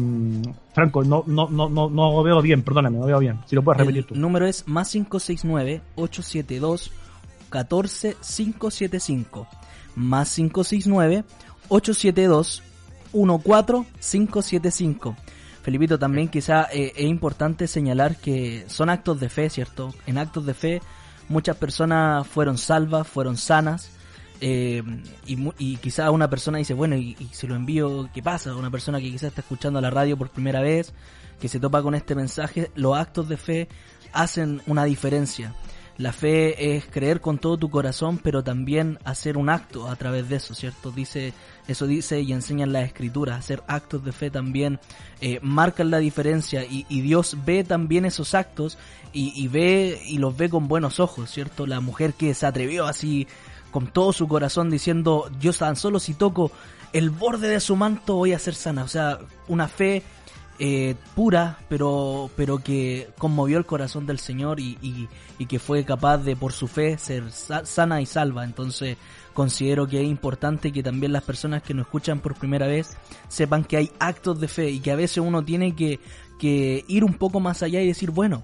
Speaker 2: Franco, no, no, no, no, no veo bien, perdóname, no veo bien. Si lo puedes repetir tú.
Speaker 4: El número es más 569-872-14575. Más 569-872-14575. Felipito, también quizá eh, es importante señalar que son actos de fe, ¿cierto? En actos de fe muchas personas fueron salvas, fueron sanas. Eh, y, y quizá una persona dice, bueno, y, y si lo envío, ¿qué pasa? Una persona que quizás está escuchando la radio por primera vez, que se topa con este mensaje, los actos de fe hacen una diferencia. La fe es creer con todo tu corazón, pero también hacer un acto a través de eso, ¿cierto? Dice, eso dice y enseñan las escrituras. Hacer actos de fe también eh, marcan la diferencia y, y Dios ve también esos actos y, y ve y los ve con buenos ojos, ¿cierto? La mujer que se atrevió así con todo su corazón diciendo, yo tan solo si toco el borde de su manto voy a ser sana. O sea, una fe eh, pura, pero, pero que conmovió el corazón del Señor y, y- y que fue capaz de, por su fe, ser sa- sana y salva. Entonces, considero que es importante que también las personas que nos escuchan por primera vez sepan que hay actos de fe y que a veces uno tiene que, que ir un poco más allá y decir, bueno,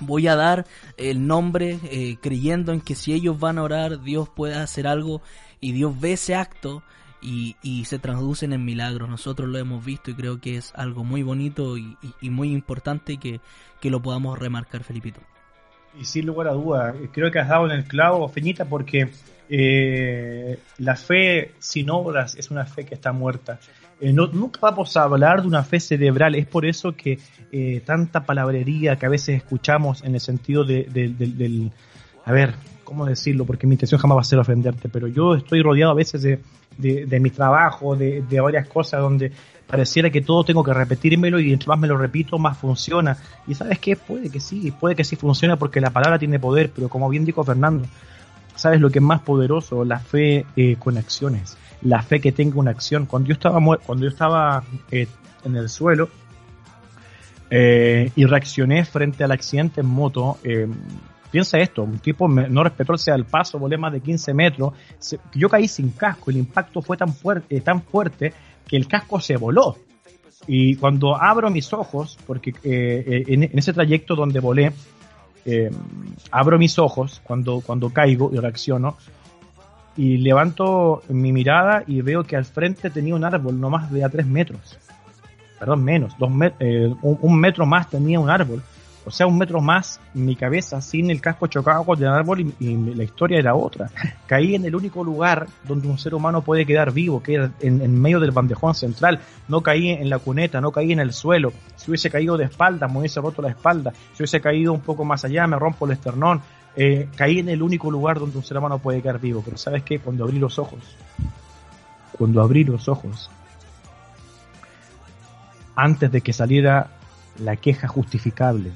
Speaker 4: voy a dar el nombre eh, creyendo en que si ellos van a orar, Dios puede hacer algo y Dios ve ese acto y, y se traducen en milagros. Nosotros lo hemos visto y creo que es algo muy bonito y, y- muy importante que, que lo podamos remarcar, Felipito.
Speaker 2: Y sin lugar a duda, creo que has dado en el clavo, Feñita, porque eh, la fe sin obras es una fe que está muerta. Eh, no- nunca vamos a hablar de una fe cerebral, es por eso que eh, tanta palabrería que a veces escuchamos en el sentido de, de- del-. A ver, ¿cómo decirlo? Porque mi intención jamás va a ser ofenderte, pero yo estoy rodeado a veces de, de, mi trabajo, de, de varias cosas donde pareciera que todo tengo que repetírmelo y entre más me lo repito, más funciona. Y sabes qué, puede que sí, puede que sí funcione porque la palabra tiene poder, pero como bien dijo Fernando, ¿sabes lo que es más poderoso? La fe eh, con acciones, la fe que tenga una acción. Cuando yo estaba, cuando yo estaba eh, en el suelo eh, y reaccioné frente al accidente en moto, eh, piensa esto, un tipo me- no respetó el paso, volé más de 15 metros, yo caí sin casco, el impacto fue tan fuerte, tan fuerte que el casco se voló. Y cuando abro mis ojos, porque en, en ese trayecto donde volé, abro mis ojos cuando, cuando caigo y reacciono, y levanto mi mirada y veo que al frente tenía un árbol no más de a tres metros. Perdón, menos, dos met- eh, un, metro más tenía un árbol. O sea, un metro más mi cabeza sin el casco chocado con el árbol y, la historia era otra. Caí en el único lugar donde un ser humano puede quedar vivo, que es en, en medio del bandejón central. No caí en la cuneta, no caí en el suelo. Si hubiese caído de espalda, me hubiese roto la espalda. Si hubiese caído un poco más allá, me rompo el esternón. Eh, caí en el único lugar donde un ser humano puede quedar vivo. Pero ¿sabes qué? Cuando abrí los ojos, cuando abrí los ojos, antes de que saliera la queja justificable,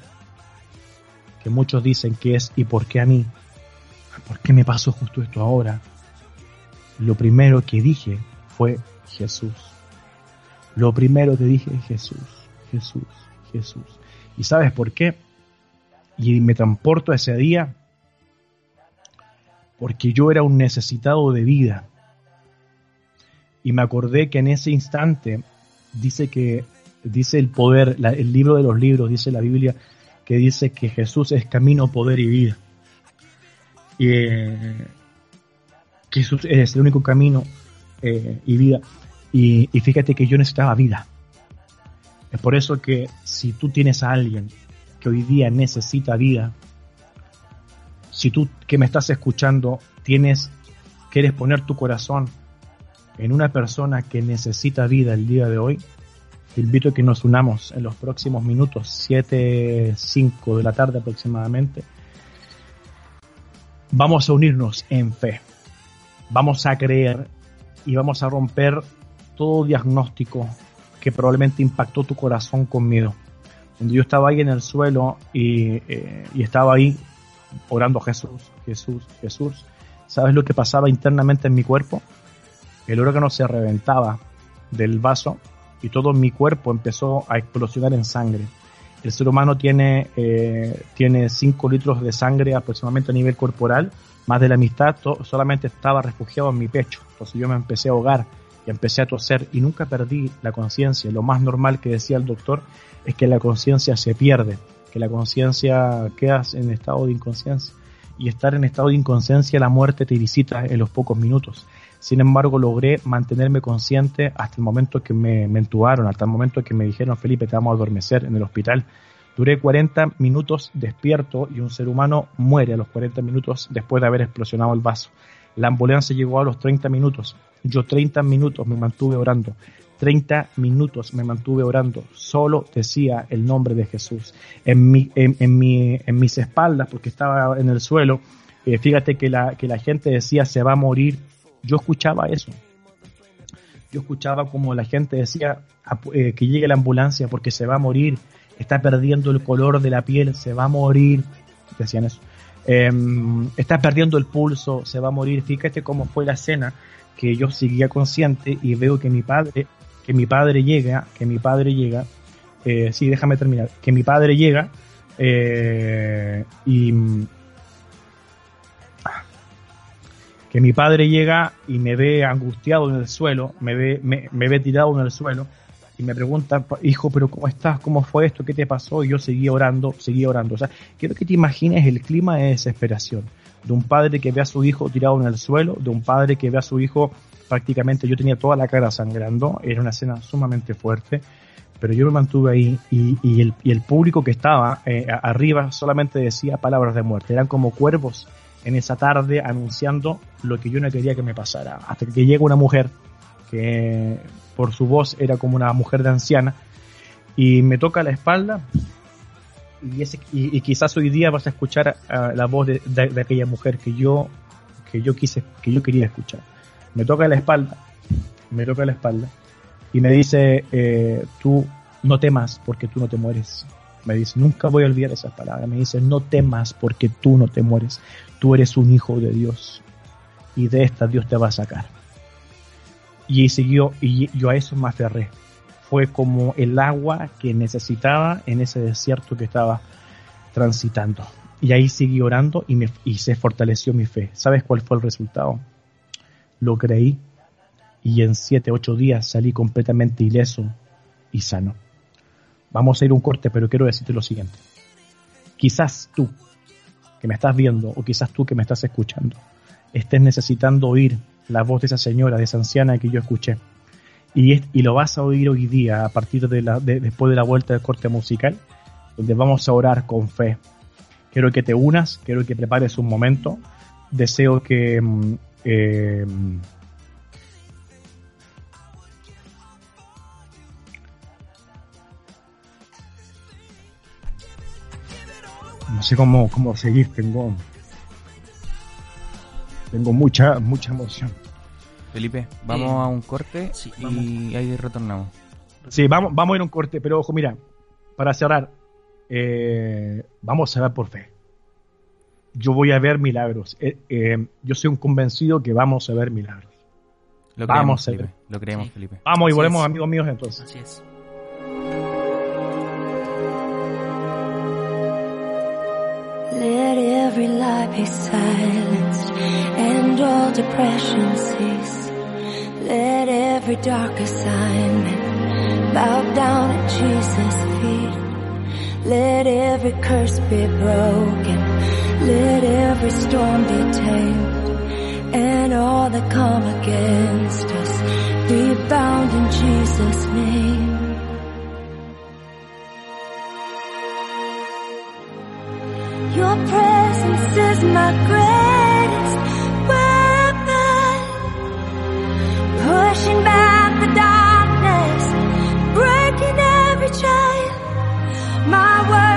Speaker 2: que muchos dicen que es ¿y por qué a mí? ¿Por qué me pasó justo esto ahora? Lo primero que dije fue Jesús. Lo primero que dije Jesús, Jesús, Jesús. ¿Y sabes por qué? Y me transporto ese día porque yo era un necesitado de vida. Y me acordé que en ese instante dice que dice el poder, el libro de los libros, dice la Biblia, que dice que Jesús es camino, poder y vida. Y, eh, Jesús es el único camino eh, y vida. Y, y fíjate que yo necesitaba vida. Es por eso que si tú tienes a alguien que hoy día necesita vida, si tú que me estás escuchando tienes, quieres poner tu corazón en una persona que necesita vida el día de hoy, te invito a que nos unamos en los próximos minutos, 7, 5 de la tarde aproximadamente. Vamos a unirnos en fe. Vamos a creer y vamos a romper todo diagnóstico que probablemente impactó tu corazón conmigo. Cuando yo estaba ahí en el suelo y, eh, y estaba ahí orando Jesús, Jesús, Jesús, ¿sabes lo que pasaba internamente en mi cuerpo? El órgano se reventaba del vaso y todo mi cuerpo empezó a explosionar en sangre. El ser humano tiene, eh, tiene 5 litros de sangre aproximadamente a nivel corporal, más de la mitad solamente estaba refugiado en mi pecho. Entonces yo me empecé a ahogar y empecé a toser y nunca perdí la conciencia. Lo más normal que decía el doctor es que la conciencia se pierde, que la conciencia queda en estado de inconsciencia. Y estar en estado de inconsciencia, la muerte te visita en los pocos minutos. Sin embargo, logré mantenerme consciente hasta el momento que me, me hasta el momento que me dijeron, Felipe, te vamos a adormecer en el hospital. Duré 40 minutos despierto y un ser humano muere a los 40 minutos después de haber explosionado el vaso. La ambulancia llegó a los 30 minutos. Yo 30 minutos me mantuve orando. 30 minutos me mantuve orando. Solo decía el nombre de Jesús. En, mi, en, mi, en mis espaldas, porque estaba en el suelo, eh, fíjate que la, que la gente decía se va a morir. Yo escuchaba eso. Yo escuchaba como la gente decía "Apu- eh, que llegue la ambulancia porque se va a morir. Está perdiendo el color de la piel, se va a morir. Decían eso. Em, está perdiendo el pulso, se va a morir. Fíjate cómo fue la escena que yo seguía consciente y veo que mi padre, que mi padre llega, que mi padre llega, eh, sí, déjame terminar, que mi padre llega eh, y que mi padre llega y me ve angustiado en el suelo, me ve, me, me ve tirado en el suelo y me pregunta, hijo, pero ¿cómo estás? ¿Cómo fue esto? ¿Qué te pasó? Y yo seguí orando, seguí orando. O sea, quiero que te imagines el clima de desesperación de un padre que ve a su hijo tirado en el suelo, de un padre que ve a su hijo prácticamente, yo tenía toda la cara sangrando, era una escena sumamente fuerte, pero yo me mantuve ahí y, el, público que estaba eh, arriba solamente decía palabras de muerte, eran como cuervos en esa tarde anunciando lo que yo no quería que me pasara, hasta que llega una mujer que por su voz era como una mujer de anciana y me toca la espalda y, quizás hoy día vas a escuchar ah, la voz de- de aquella mujer que yo que yo quise que yo quería escuchar me toca la espalda me toca la espalda y me dice eh, tú no temas porque tú no te mueres me dice nunca voy a olvidar esas palabras me dice no temas porque tú no te mueres tú eres un hijo de Dios y de esta Dios te va a sacar y siguió y yo a eso me aferré fue como el agua que necesitaba en ese desierto que estaba transitando. Y ahí seguí orando y, me, y se fortaleció mi fe. ¿Sabes cuál fue el resultado? Lo creí y en siete, ocho días salí completamente ileso y sano. Vamos a ir un corte, pero quiero decirte lo siguiente. Quizás tú, que me estás viendo, o quizás tú que me estás escuchando, estés necesitando oír la voz de esa señora, de esa anciana que yo escuché y, es- y lo vas a oír hoy día a partir de la de- después de la vuelta del corte musical donde vamos a orar con fe quiero que te unas quiero que prepares un momento deseo que mm, eh, no sé cómo, cómo seguir tengo tengo mucha mucha emoción
Speaker 3: Felipe, vamos
Speaker 4: Eh,
Speaker 3: a un corte
Speaker 4: sí,
Speaker 3: y ahí retornamos.
Speaker 2: Sí, vamos, vamos a ir a un corte, pero ojo, mira, para cerrar, eh, vamos a ver por fe. Yo voy a ver milagros. Eh, eh, yo soy un convencido que vamos a ver milagros.
Speaker 3: Lo
Speaker 2: Vamos
Speaker 3: creemos,
Speaker 2: a ver.
Speaker 3: Felipe. Lo creemos,
Speaker 4: Sí.
Speaker 3: Felipe.
Speaker 2: Vamos y
Speaker 4: Así
Speaker 2: volvemos,
Speaker 4: es.
Speaker 2: amigos míos, entonces.
Speaker 4: Así es.
Speaker 6: Let every lie be silenced and all depression cease. Let every dark assignment bow down at Jesus' feet. Let every curse be broken. Let every storm be tamed. And all that come against us be bound in Jesus' name. Your presence is my greatest weapon. Pushing back the darkness, breaking every chain. My worship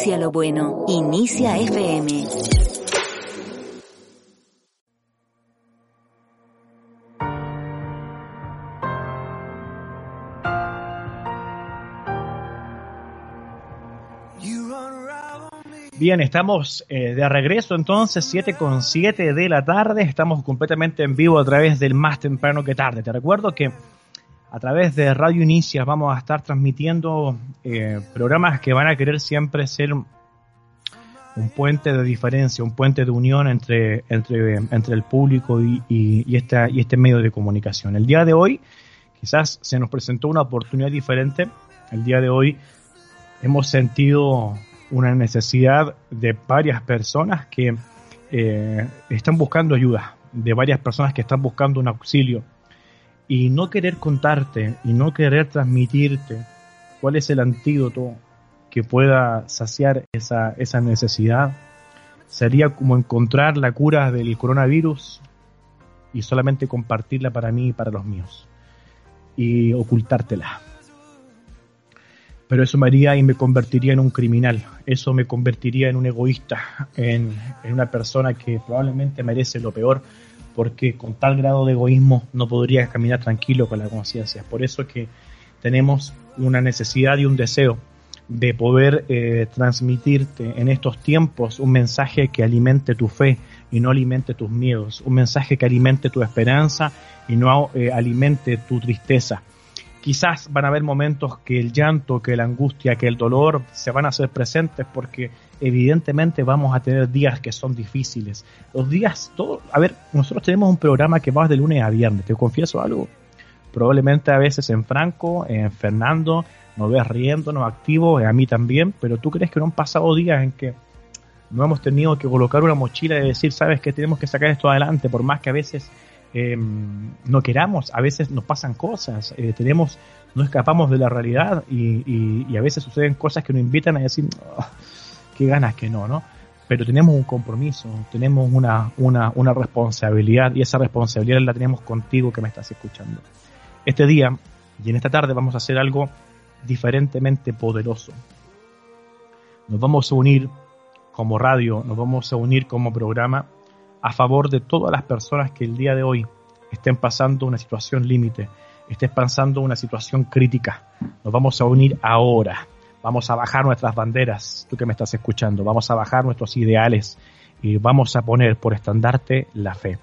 Speaker 1: Inicia lo bueno. Inicia FM.
Speaker 2: Bien, estamos eh, de regreso entonces, 7 con 7 de la tarde. Estamos completamente en vivo a través del más temprano que tarde. Te recuerdo que a través de Radio Inicia vamos a estar transmitiendo eh, programas que van a querer siempre ser un puente de diferencia, un puente de unión entre, entre, entre el público y, y, y este medio de comunicación. El día de hoy quizás se nos presentó una oportunidad diferente. El día de hoy hemos sentido una necesidad de varias personas que eh, están buscando ayuda, de varias personas que están buscando un auxilio. Y no querer contarte y no querer transmitirte cuál es el antídoto que pueda saciar esa, esa necesidad sería como encontrar la cura del coronavirus y solamente compartirla para mí y para los míos y ocultártela. Pero eso me haría y me convertiría en un criminal, eso me convertiría en un egoísta, en, en, una persona que probablemente merece lo peor, porque con tal grado de egoísmo no podría caminar tranquilo con la conciencia. Por eso que tenemos una necesidad y un deseo de poder eh, transmitirte en estos tiempos un mensaje que alimente tu fe, y no alimente tus miedos, un mensaje que alimente tu esperanza y no eh, alimente tu tristeza. Quizás van a haber momentos que el llanto, que la angustia, que el dolor se van a hacer presentes porque evidentemente vamos a tener días que son difíciles. Los días, todo, a ver, nosotros tenemos un programa que va de lunes a viernes, te confieso algo. Probablemente a veces en Franco, en Fernando, nos ves riéndonos activos, a mí también, pero tú crees que no han pasado días en que no hemos tenido que colocar una mochila y decir, sabes que tenemos que sacar esto adelante, por más que a veces eh, no queramos, a veces nos pasan cosas, eh, tenemos, no escapamos de la realidad y, y- y a veces suceden cosas que nos invitan a decir, "Ah, qué ganas que no, ¿no? Pero tenemos un compromiso, tenemos una, una, una responsabilidad y esa responsabilidad la tenemos contigo que me estás escuchando. Este día y en esta tarde vamos a hacer algo diferentemente poderoso. Nos vamos a unir como radio, nos vamos a unir como programa a favor de todas las personas que el día de hoy estén pasando una situación límite, estén pasando una situación crítica. Nos vamos a unir ahora. Vamos a bajar nuestras banderas, tú que me estás escuchando, vamos a bajar nuestros ideales y vamos a poner por estandarte la fe.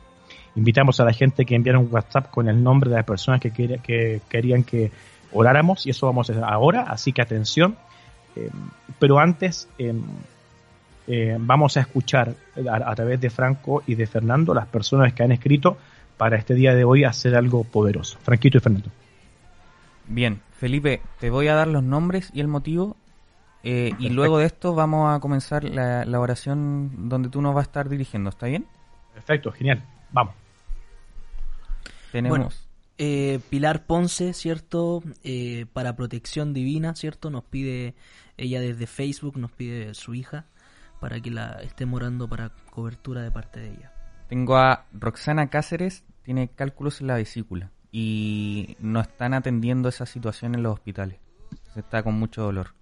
Speaker 2: Invitamos a la gente que enviara un WhatsApp con el nombre de las personas que, que querían que oráramos y eso vamos a hacer ahora, así que atención. Eh, pero antes eh, eh, vamos a escuchar a, a través de Franco y de Fernando las personas que han escrito para este día de hoy hacer algo poderoso. Franquito y Fernando.
Speaker 3: Bien, Felipe, te voy a dar los nombres y el motivo. eh, y luego de esto vamos a comenzar la, la oración donde tú nos vas a estar dirigiendo, ¿está bien?
Speaker 2: Perfecto, genial. Vamos.
Speaker 3: Tenemos.
Speaker 4: Bueno. Eh, Pilar Ponce, ¿cierto? Eh, para protección divina, ¿cierto? Nos pide, ella desde Facebook nos pide su hija para que la esté morando para cobertura de parte de ella.
Speaker 3: Tengo a Roxana Cáceres, tiene cálculos en la vesícula y no están atendiendo esa situación en los hospitales. Se está con mucho dolor.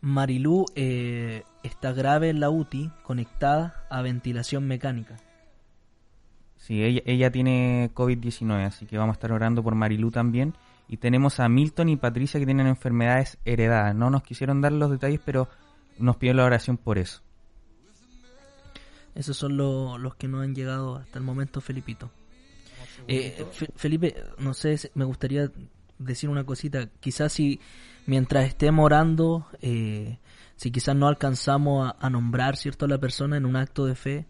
Speaker 4: Marilú eh, está grave en la UTI, conectada a ventilación mecánica.
Speaker 3: Sí, ella, ella tiene COVID-19, así que vamos a estar orando por Marilú también. Y tenemos a Milton y Patricia que tienen enfermedades heredadas. No nos quisieron dar los detalles, pero nos pidieron la oración por eso.
Speaker 4: Esos son lo- los que no han llegado hasta el momento, Felipito. Eh, Fe- Felipe, no sé, si- me gustaría decir una cosita. Quizás si mientras estemos orando, eh, si quizás no alcanzamos a, a nombrar cierto a la persona en un acto de fe,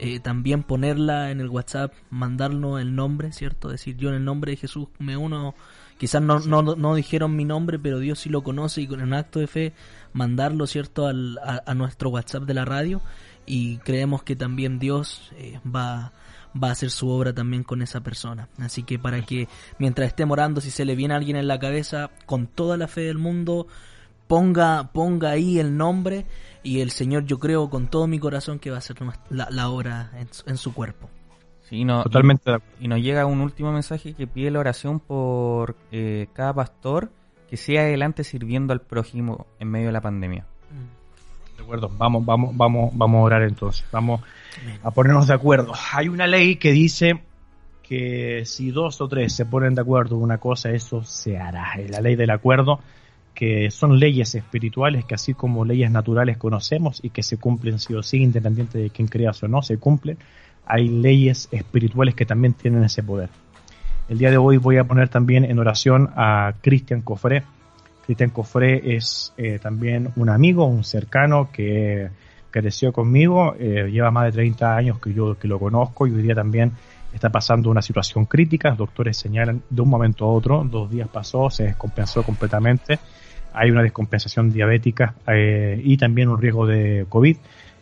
Speaker 4: eh, también ponerla en el WhatsApp, mandarnos el nombre, ¿cierto? Decir yo en el nombre de Jesús me uno. Quizás no, no, no dijeron mi nombre, pero Dios sí lo conoce y con un acto de fe mandarlo, ¿cierto? Al, a, a nuestro WhatsApp de la radio y creemos que también Dios eh, va, va a hacer su obra también con esa persona. Así que para que mientras esté morando, si se le viene a alguien en la cabeza, con toda la fe del mundo, ponga, ponga ahí el nombre y el Señor yo creo con todo mi corazón que va a hacer la, la obra en, su- en su cuerpo.
Speaker 3: Sí, no,
Speaker 2: Totalmente acuerdo.
Speaker 3: Y nos llega un último mensaje que pide la oración por eh, cada pastor que siga adelante sirviendo al prójimo en medio de la pandemia.
Speaker 2: De acuerdo, vamos, vamos, vamos, vamos a orar entonces. Vamos a ponernos de acuerdo. Hay una ley que dice que si dos o tres se ponen de acuerdo en una cosa, eso se hará. Es la ley del acuerdo, que son leyes espirituales que así como leyes naturales conocemos y que se cumplen sí o sí, independiente de quién creas o no, se cumplen. Hay leyes espirituales que también tienen ese poder. El día de hoy voy a poner también en oración a Cristian Cofré. Cristian Cofré es eh, también un amigo, un cercano que creció conmigo, eh, lleva más de 30 años que yo que lo conozco y hoy día también está pasando una situación crítica. Los doctores señalan de un momento a otro, dos días pasó, se descompensó completamente. Hay una descompensación diabética eh, y también un riesgo de COVID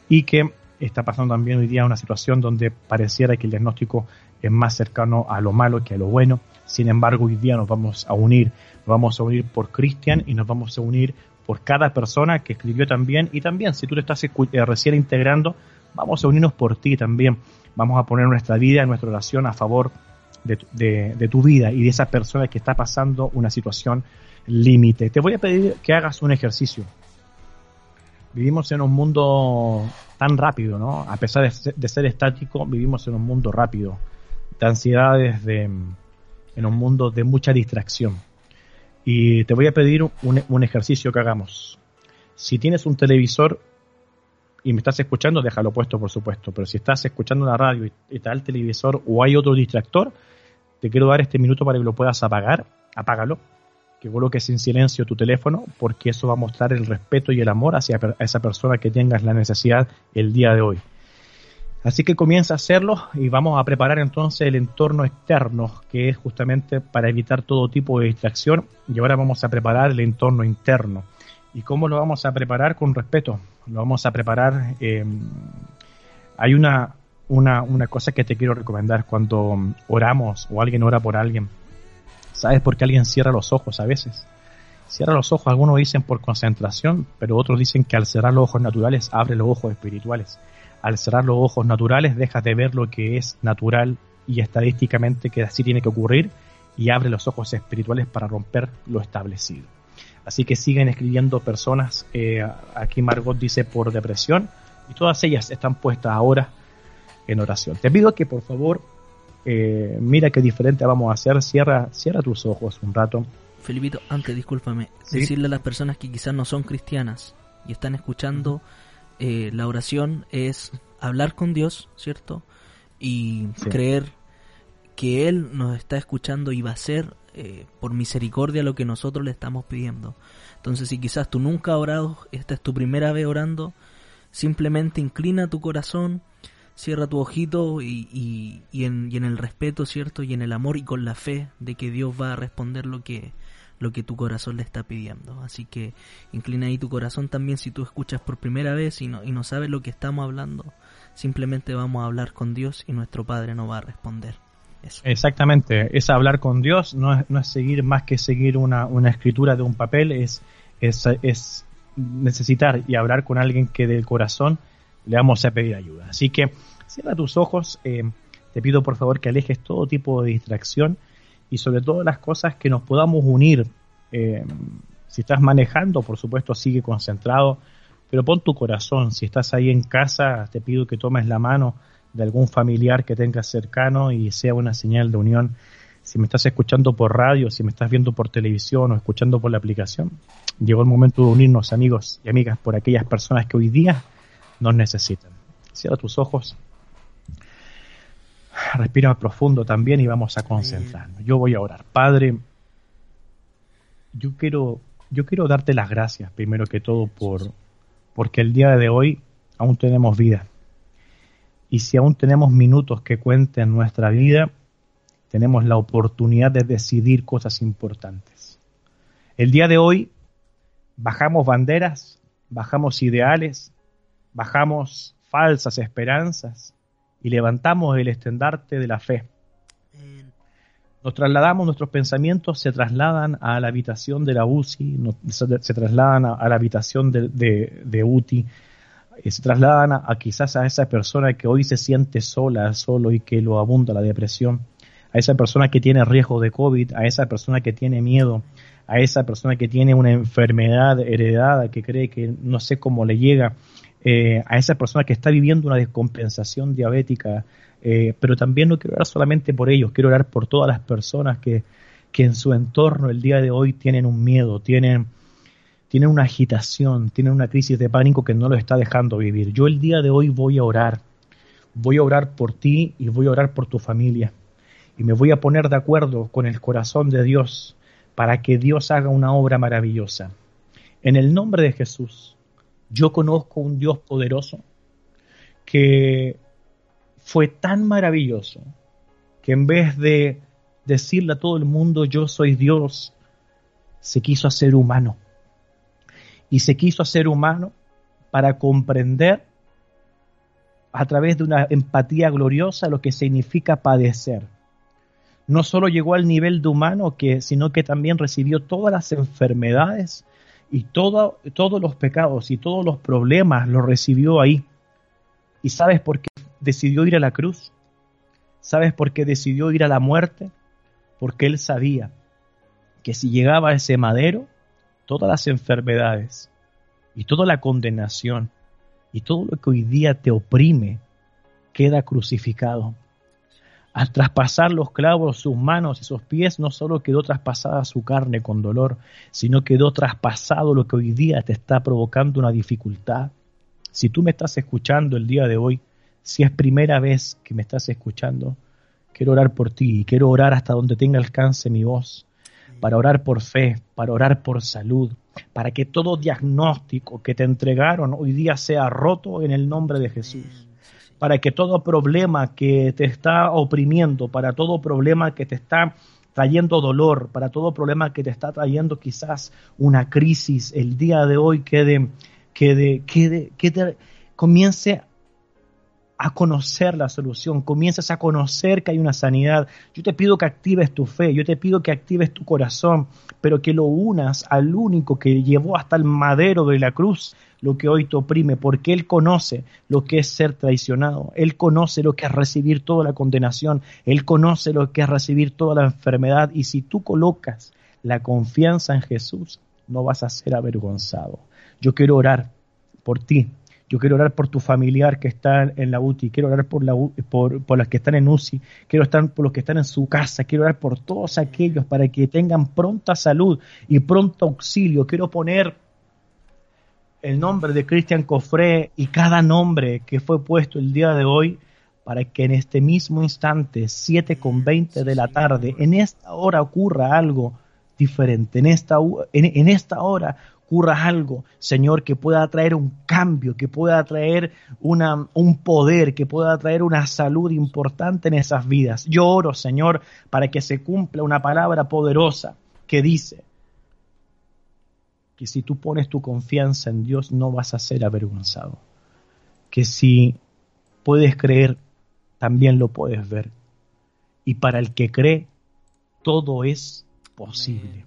Speaker 2: y que está pasando también hoy día una situación donde pareciera que el diagnóstico es más cercano a lo malo que a lo bueno. Sin embargo, hoy día nos vamos a unir, nos vamos a unir por Cristian y nos vamos a unir por cada persona que escribió también. Y también, si tú te estás eh, recién integrando, vamos a unirnos por ti también. Vamos a poner nuestra vida, nuestra oración a favor de, tu- vida y de esa persona que está pasando una situación límite. Te voy a pedir que hagas un ejercicio. Vivimos en un mundo tan rápido, ¿no? A pesar de ser estático, vivimos en un mundo rápido, de ansiedades, de, en un mundo de mucha distracción. Y te voy a pedir un, un ejercicio que hagamos. Si tienes un televisor, y me estás escuchando, déjalo puesto, por supuesto. Pero si estás escuchando la radio y está el televisor o hay otro distractor, te quiero dar este minuto para que lo puedas apagar. Apágalo. Que coloques en silencio tu teléfono, porque eso va a mostrar el respeto y el amor hacia esa persona que tengas la necesidad el día de hoy. Así que comienza a hacerlo y vamos a preparar entonces el entorno externo, que es justamente para evitar todo tipo de distracción. Y ahora vamos a preparar el entorno interno. ¿Y cómo lo vamos a preparar? Con respeto. Lo vamos a preparar. eh, hay una, una, una cosa que te quiero recomendar cuando mm, oramos o alguien ora por alguien. ¿Sabes por qué alguien cierra los ojos a veces? Cierra los ojos, algunos dicen por concentración, pero otros dicen que al cerrar los ojos naturales abre los ojos espirituales. Al cerrar los ojos naturales dejas de ver lo que es natural y estadísticamente que así tiene que ocurrir y abre los ojos espirituales para romper lo establecido. Así que siguen escribiendo personas, eh, aquí Margot dice por depresión, y todas ellas están puestas ahora en oración. Te pido que por favor, eh, mira qué diferente vamos a hacer, cierra, cierra tus ojos un rato.
Speaker 4: Felipito, antes, discúlpame,
Speaker 2: Sí.
Speaker 4: decirle a las personas que quizás no son cristianas y están escuchando, eh, la oración es hablar con Dios, ¿cierto? Y
Speaker 2: Sí.
Speaker 4: creer que Él nos está escuchando y va a hacer eh, por misericordia lo que nosotros le estamos pidiendo. Entonces, si quizás tú nunca has orado, esta es tu primera vez orando, simplemente inclina tu corazón, cierra tu ojito y, y, y en, y en el respeto, ¿cierto? Y en el amor y con la fe de que Dios va a responder lo que, lo que tu corazón le está pidiendo. Así que inclina ahí tu corazón también si tú escuchas por primera vez y no, y no sabes lo que estamos hablando. Simplemente vamos a hablar con Dios y nuestro Padre nos va a responder.
Speaker 2: Exactamente, es hablar con Dios, no es, no es seguir más que seguir una, una escritura de un papel, es, es, es necesitar y hablar con alguien que del corazón le vamos a pedir ayuda. Así que cierra tus ojos, eh, te pido por favor que alejes todo tipo de distracción y sobre todo las cosas que nos podamos unir. Eh, si estás manejando, por supuesto, sigue concentrado, pero pon tu corazón. Si estás ahí en casa, te pido que tomes la mano de algún familiar que tengas cercano y sea una señal de unión. Si me estás escuchando por radio, si me estás viendo por televisión o escuchando por la aplicación, llegó el momento de unirnos, amigos y amigas, por aquellas personas que hoy día nos necesitan. Cierra tus ojos. Respira profundo también y vamos a concentrarnos. Yo voy a orar. Padre, yo quiero, yo quiero darte las gracias primero que todo por porque el día de hoy aún tenemos vida. Y si aún tenemos minutos que cuenten nuestra vida, tenemos la oportunidad de decidir cosas importantes. El día de hoy bajamos banderas, bajamos ideales, bajamos falsas esperanzas y levantamos el estandarte de la fe. Nos trasladamos, nuestros pensamientos se trasladan a la habitación de la UCI, se, se trasladan a, a la habitación de, de- de UTI, eh, se trasladan a, a quizás a esa persona que hoy se siente sola, solo y que lo abunda la depresión, a esa persona que tiene riesgo de COVID, a esa persona que tiene miedo, a esa persona que tiene una enfermedad heredada, que cree que no sé cómo le llega, eh, a esa persona que está viviendo una descompensación diabética, eh, pero también no quiero orar solamente por ellos, quiero orar por todas las personas que, que en su entorno el día de hoy tienen un miedo, tienen, tienen una agitación, tienen una crisis de pánico que no los está dejando vivir. Yo el día de hoy voy a orar, voy a orar por ti y voy a orar por tu familia. Y me voy a poner de acuerdo con el corazón de Dios para que Dios haga una obra maravillosa. En el nombre de Jesús, yo conozco un Dios poderoso que fue tan maravilloso que en vez de decirle a todo el mundo yo soy Dios, se quiso hacer humano. Y se quiso hacer humano para comprender a través de una empatía gloriosa lo que significa padecer. No solo llegó al nivel de humano, que, sino que también recibió todas las enfermedades y todo, todos los pecados y todos los problemas los recibió ahí. ¿Y sabes por qué decidió ir a la cruz? ¿Sabes por qué decidió ir a la muerte? Porque él sabía que si llegaba a ese madero, todas las enfermedades y toda la condenación y todo lo que hoy día te oprime queda crucificado. Al traspasar los clavos, sus manos y sus pies, no solo quedó traspasada su carne con dolor, sino quedó traspasado lo que hoy día te está provocando una dificultad. Si tú me estás escuchando el día de hoy, si es primera vez que me estás escuchando, quiero orar por ti y quiero orar hasta donde tenga alcance mi voz, para orar por fe, para orar por salud, para que todo diagnóstico que te entregaron hoy día sea roto en el nombre de Jesús, para que todo problema que te está oprimiendo, para todo problema que te está trayendo dolor, para todo problema que te está trayendo quizás una crisis, el día de hoy quede, quede, quede, quede comience a conocer la solución, comienzas a conocer que hay una sanidad. Yo te pido que actives tu fe, yo te pido que actives tu corazón, pero que lo unas al único que llevó hasta el madero de la cruz lo que hoy te oprime, porque Él conoce lo que es ser traicionado, Él conoce lo que es recibir toda la condenación, Él conoce lo que es recibir toda la enfermedad, y si tú colocas la confianza en Jesús, no vas a ser avergonzado. Yo quiero orar por ti, yo quiero orar por tu familiar que está en la UTI, quiero orar por, la, las que están en UCI, quiero estar por los que están en su casa, quiero orar por todos aquellos para que tengan pronta salud y pronto auxilio. Quiero poner el nombre de Cristian Cofré y cada nombre que fue puesto el día de hoy para que en este mismo instante, 7 con 20 de la tarde, en esta hora ocurra algo diferente, en esta hora ocurra algo, Señor, que pueda traer un cambio, que pueda traer una, un poder, que pueda traer una salud importante en esas vidas. Yo oro, Señor, para que se cumpla una palabra poderosa que dice que si tú pones tu confianza en Dios no vas a ser avergonzado. Que si puedes creer, también lo puedes ver. Y para el que cree, todo es posible.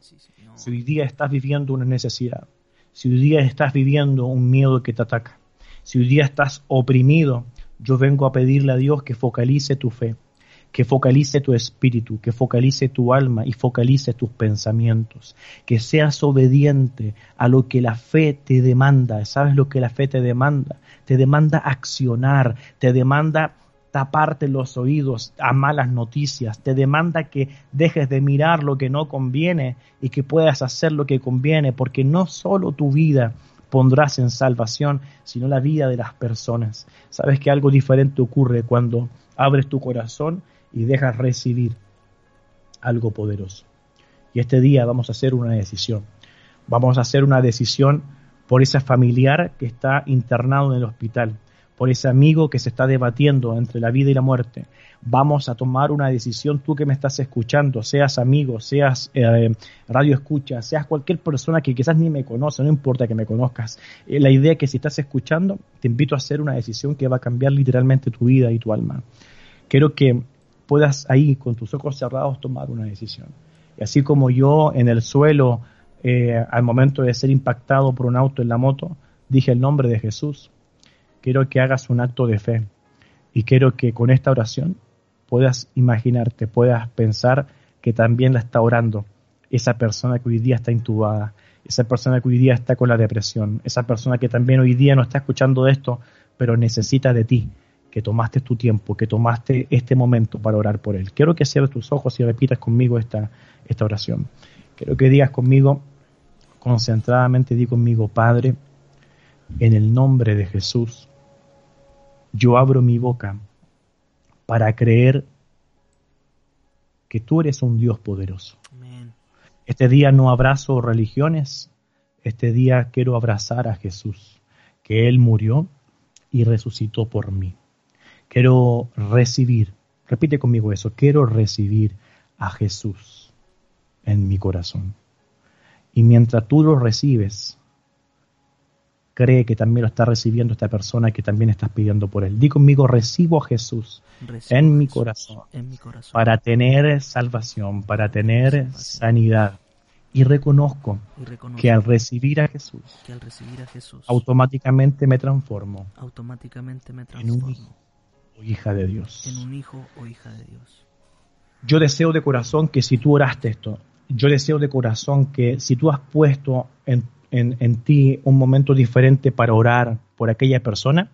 Speaker 2: Si hoy día estás viviendo una necesidad, si hoy día estás viviendo un miedo que te ataca, si hoy día estás oprimido, yo vengo a pedirle a Dios que focalice tu fe, que focalice tu espíritu, que focalice tu alma y focalice tus pensamientos, que seas obediente a lo que la fe te demanda. ¿Sabes lo que la fe te demanda? Te demanda accionar, te demanda taparte los oídos a malas noticias, te demanda que dejes de mirar lo que no conviene y que puedas hacer lo que conviene, porque no solo tu vida pondrás en salvación, sino la vida de las personas. Sabes que algo diferente ocurre cuando abres tu corazón y dejas recibir algo poderoso. Y este día vamos a hacer una decisión. Vamos a hacer una decisión por ese familiar que está internado en el hospital, por ese amigo que se está debatiendo entre la vida y la muerte. Vamos a tomar una decisión, tú que me estás escuchando, seas amigo, seas eh, radio escucha, seas cualquier persona que quizás ni me conoce, no importa que me conozcas. Eh, la idea es que si estás escuchando, te invito a hacer una decisión que va a cambiar literalmente tu vida y tu alma. Quiero que puedas ahí, con tus ojos cerrados, tomar una decisión. Y así como yo en el suelo, eh, al momento de ser impactado por un auto en la moto, dije el nombre de Jesús, quiero que hagas un acto de fe y quiero que con esta oración puedas imaginarte, puedas pensar que también la está orando esa persona que hoy día está intubada, esa persona que hoy día está con la depresión, esa persona que también hoy día no está escuchando esto, pero necesita de ti, que tomaste tu tiempo, que tomaste este momento para orar por él. Quiero que cierres tus ojos y repitas conmigo esta, esta oración. Quiero que digas conmigo, concentradamente, di conmigo, Padre, en el nombre de Jesús, yo abro mi boca para creer que tú eres un Dios poderoso. Este día no abrazo religiones, este día quiero abrazar a Jesús, que Él murió y resucitó por mí. Quiero recibir, repite conmigo eso, quiero recibir a Jesús en mi corazón. Y mientras tú lo recibes, cree que también lo está recibiendo esta persona que también estás pidiendo por él. Di conmigo, recibo a Jesús, en, mi corazón, para tener salvación, para tener sanidad. Y reconozco, que, al recibir a Jesús, automáticamente me transformo,
Speaker 4: automáticamente me
Speaker 2: en un hijo o hija de Dios.
Speaker 4: En un hijo o hija de Dios.
Speaker 2: Yo deseo de corazón que si tú oraste esto, yo deseo de corazón que si tú has puesto en en, ti un momento diferente para orar por aquella persona,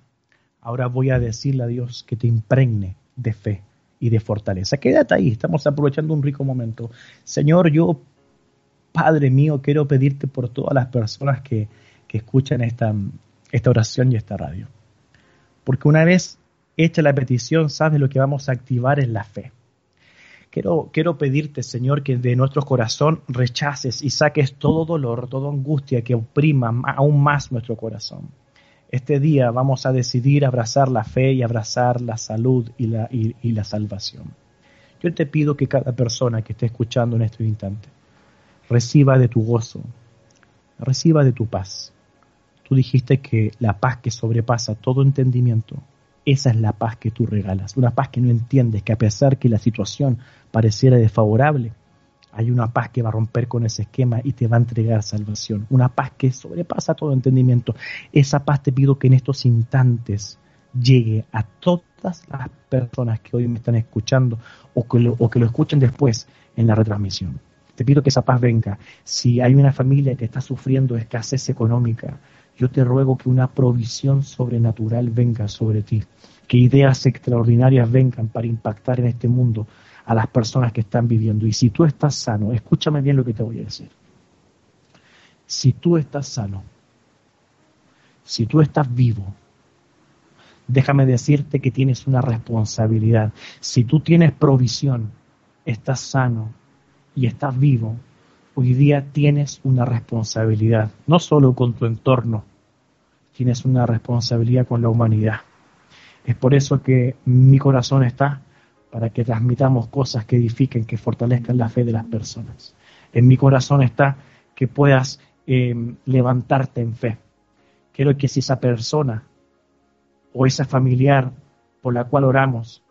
Speaker 2: ahora voy a decirle a Dios que te impregne de fe y de fortaleza. Quédate ahí, estamos aprovechando un rico momento. Señor, yo, Padre mío, quiero pedirte por todas las personas que, que escuchan esta, esta oración y esta radio. Porque una vez hecha la petición, sabes lo que vamos a activar es la fe. Quiero, pedirte, Señor, que de nuestro corazón rechaces y saques todo dolor, toda angustia que oprima aún más nuestro corazón. Este día vamos a decidir abrazar la fe y abrazar la salud y la, y la salvación. Yo te pido que cada persona que esté escuchando en este instante reciba de tu gozo, reciba de tu paz. Tú dijiste que la paz que sobrepasa todo entendimiento esa es la paz que tú regalas, una paz que no entiendes, que a pesar que la situación pareciera desfavorable, hay una paz que va a romper con ese esquema y te va a entregar salvación, una paz que sobrepasa todo entendimiento. Esa paz te pido que en estos instantes llegue a todas las personas que hoy me están escuchando o que lo, o que lo escuchen después en la retransmisión. Te pido que esa paz venga. Si hay una familia que está sufriendo escasez económica, yo te ruego que una provisión sobrenatural venga sobre ti, que ideas extraordinarias vengan para impactar en este mundo a las personas que están viviendo. Y si tú estás sano, escúchame bien lo que te voy a decir. Si tú estás sano, si tú estás vivo, déjame decirte que tienes una responsabilidad. Si tú tienes provisión, estás sano y estás vivo, hoy día tienes una responsabilidad, no solo con tu entorno, tienes una responsabilidad con la humanidad. Es por eso que mi corazón está para que transmitamos cosas que edifiquen, que fortalezcan la fe de las personas. En mi corazón está que puedas eh, levantarte en fe. Quiero que si esa persona o esa familiar por la cual oramos,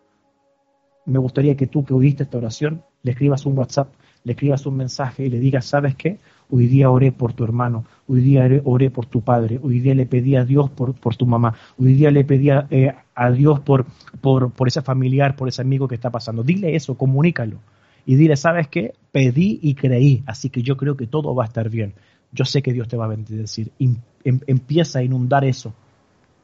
Speaker 2: me gustaría que tú que oíste esta oración, le escribas un WhatsApp le escribas un mensaje y le digas, ¿sabes qué? Hoy día oré por tu hermano, hoy día oré por tu padre, hoy día le pedí a Dios por, por tu mamá, hoy día le pedí a, eh, a Dios por, por, por ese familiar, por ese amigo que está pasando. Dile eso, comunícalo. Y dile, ¿sabes qué? Pedí y creí, así que yo creo que todo va a estar bien. Yo sé que Dios te va a bendecir. Em, empieza a inundar eso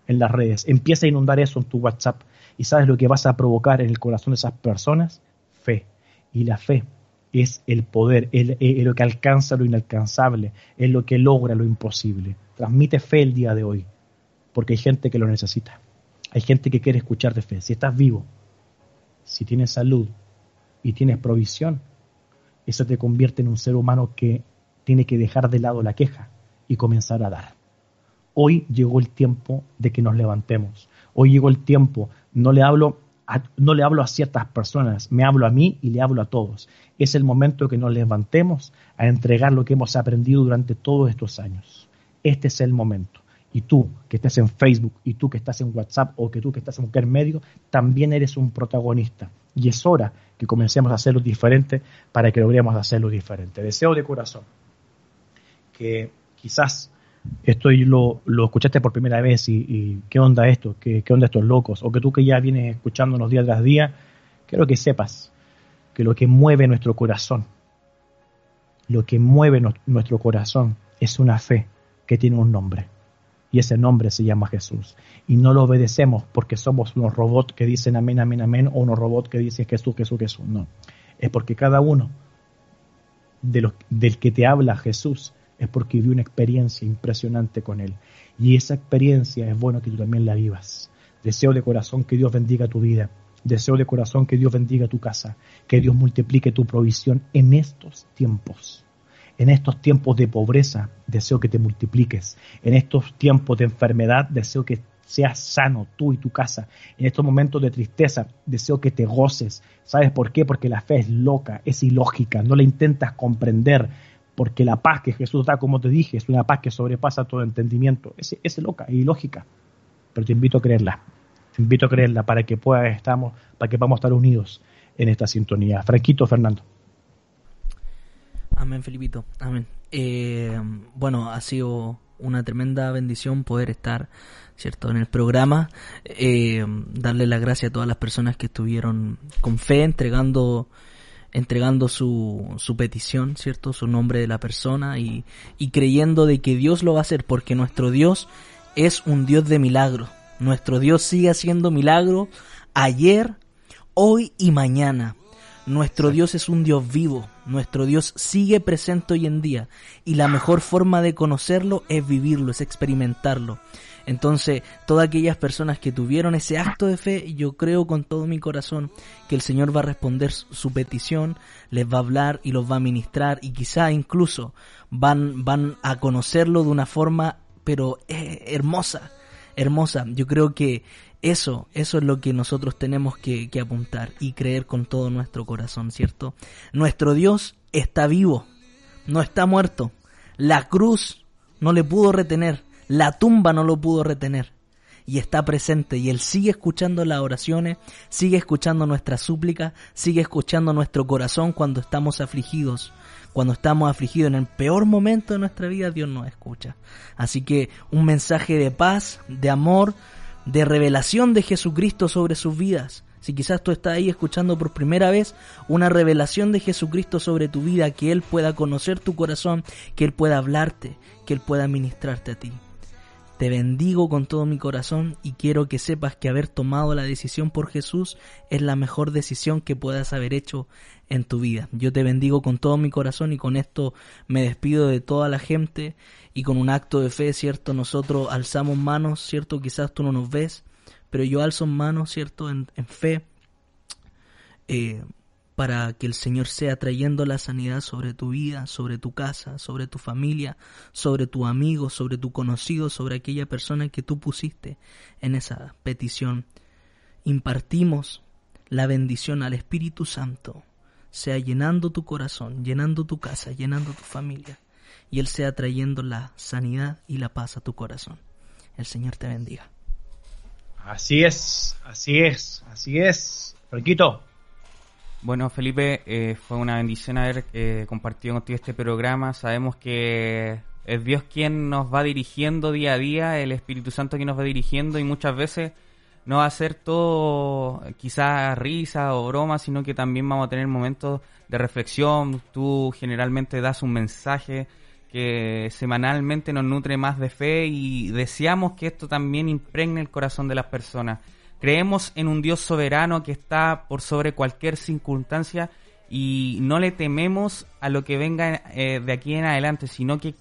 Speaker 2: en las redes, empieza a inundar eso en tu WhatsApp. ¿Y sabes lo que vas a provocar en el corazón de esas personas? Fe. Y la fe es el poder, es, lo que alcanza lo inalcanzable, es lo que logra lo imposible. Transmite fe el día de hoy, porque hay gente que lo necesita. Hay gente que quiere escuchar de fe. Si estás vivo, si tienes salud y tienes provisión, eso te convierte en un ser humano que tiene que dejar de lado la queja y comenzar a dar. Hoy llegó el tiempo de que nos levantemos. Hoy llegó el tiempo, no le hablo no le hablo a ciertas personas, me hablo a mí y le hablo a todos. Es el momento que nos levantemos a entregar lo que hemos aprendido durante todos estos años. Este es el momento. Y tú que estás en Facebook, y tú que estás en WhatsApp, o que tú que estás en cualquier medio, también eres un protagonista. Y es hora que comencemos a hacerlo diferente para que logremos hacerlo diferente. Deseo de corazón que quizás esto lo, lo escuchaste por primera vez y, qué onda esto, ¿Qué, onda estos locos, o que tú que ya vienes escuchándonos día tras día, quiero que sepas que lo que mueve nuestro corazón, lo que mueve nuestro corazón es una fe que tiene un nombre. Y ese nombre se llama Jesús. Y no lo obedecemos porque somos unos robots que dicen amén, amén, amén, o unos robots que dicen Jesús, Jesús, Jesús. No. Es porque cada uno del que te habla Jesús es porque viví una experiencia impresionante con Él. Y esa experiencia es bueno que tú también la vivas. Deseo de corazón que Dios bendiga tu vida. Deseo de corazón que Dios bendiga tu casa. Que Dios multiplique tu provisión en estos tiempos. En estos tiempos de pobreza, deseo que te multipliques. En estos tiempos de enfermedad, deseo que seas sano tú y tu casa. En estos momentos de tristeza, deseo que te goces. ¿Sabes por qué? Porque la fe es loca, es ilógica, no la intentas comprender porque la paz que Jesús da, como te dije, es una paz que sobrepasa todo entendimiento. Es, es loca, es ilógica, pero te invito a creerla. Te invito a creerla para que pueda, estamos, para que podamos estar unidos en esta sintonía. Franquito Fernando.
Speaker 4: Amén, Felipito. Amén. Eh, bueno, ha sido una tremenda bendición poder estar, ¿cierto?, en el programa. Eh, darle las gracias a todas las personas que estuvieron con fe, entregando entregando su, su petición, ¿cierto? Su nombre de la persona y, y creyendo de que Dios lo va a hacer porque nuestro Dios es un Dios de milagro. Nuestro Dios sigue haciendo milagro ayer, hoy y mañana. Nuestro Dios es un Dios vivo, nuestro Dios sigue presente hoy en día y la mejor forma de conocerlo es vivirlo, es experimentarlo. Entonces, todas aquellas personas que tuvieron ese acto de fe, yo creo con todo mi corazón que el Señor va a responder su petición, les va a hablar y los va a ministrar y quizá incluso van, van a conocerlo de una forma, pero eh, hermosa, hermosa. Yo creo que eso, eso es lo que nosotros tenemos que, que apuntar y creer con todo nuestro corazón, ¿cierto? Nuestro Dios está vivo, no está muerto. La cruz no le pudo retener, la tumba no lo pudo retener. Y está presente y Él sigue escuchando las oraciones, sigue escuchando nuestras súplicas, sigue escuchando nuestro corazón cuando estamos afligidos. Cuando estamos afligidos en el peor momento de nuestra vida, Dios nos escucha. Así que un mensaje de paz, de amor, de revelación de Jesucristo sobre sus vidas. Si quizás tú estás ahí escuchando por primera vez una revelación de Jesucristo sobre tu vida, que Él pueda conocer tu corazón, que Él pueda hablarte, que Él pueda ministrarte a ti. Te bendigo con todo mi corazón y quiero que sepas que haber tomado la decisión por Jesús es la mejor decisión que puedas haber hecho en tu vida. Yo te bendigo con todo mi corazón y con esto me despido de toda la gente y con un acto de fe, ¿cierto? Nosotros alzamos manos, ¿cierto? Quizás tú no nos ves, pero yo alzo manos, ¿cierto? En, fe eh, para que el Señor sea trayendo la sanidad sobre tu vida, sobre tu casa, sobre tu familia, sobre tu amigo, sobre tu conocido, sobre aquella persona que tú pusiste en esa petición. Impartimos la bendición al Espíritu Santo, sea llenando tu corazón, llenando tu casa, llenando tu familia, y Él sea trayendo la sanidad y la paz a tu corazón. El Señor te bendiga.
Speaker 2: Así es, así es, así es. Franquito.
Speaker 3: Bueno, Felipe, eh, fue una bendición haber eh, compartido contigo este programa. Sabemos que es Dios quien nos va dirigiendo día a día, el Espíritu Santo quien nos va dirigiendo y muchas veces no va a ser todo quizás risa o broma, sino que también vamos a tener momentos de reflexión. Tú generalmente das un mensaje que semanalmente nos nutre más de fe y deseamos que esto también impregne el corazón de las personas. Creemos en un Dios soberano que está por sobre cualquier circunstancia y no le tememos a lo que venga eh, de aquí en adelante, sino que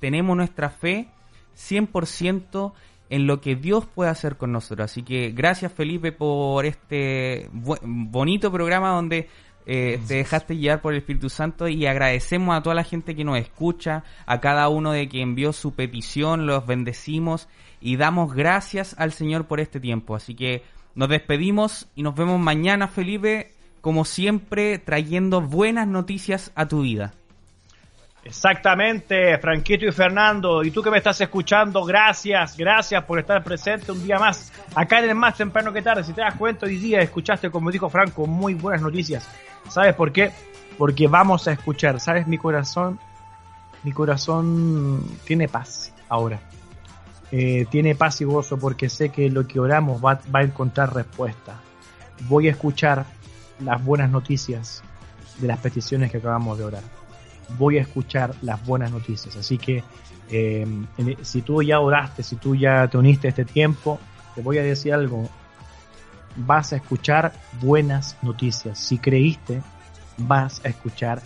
Speaker 3: tenemos nuestra fe 100% en lo que Dios puede hacer con nosotros. Así que gracias Felipe por este bu- bonito programa donde eh, te dejaste llevar por el Espíritu Santo y agradecemos a toda la gente que nos escucha, a cada uno de que envió su petición, los bendecimos y damos gracias al Señor por este tiempo. Así que nos despedimos y nos vemos mañana, Felipe, como siempre, trayendo buenas noticias a tu vida.
Speaker 2: Exactamente, Franquito y Fernando. Y tú que me estás escuchando, gracias, gracias por estar presente un día más acá en el más temprano que tarde. Si te das cuenta, hoy día escuchaste, como dijo Franco, muy buenas noticias. ¿Sabes por qué? Porque vamos a escuchar. ¿Sabes? Mi corazón, mi corazón tiene paz ahora. Eh, tiene paz y gozo porque sé que lo que oramos va, va a encontrar respuesta. Voy a escuchar las buenas noticias de las peticiones que acabamos de orar voy a escuchar las buenas noticias. Así que eh, si tú ya oraste, si tú ya te uniste a este tiempo, te voy a decir algo. Vas a escuchar buenas noticias. Si creíste, vas a escuchar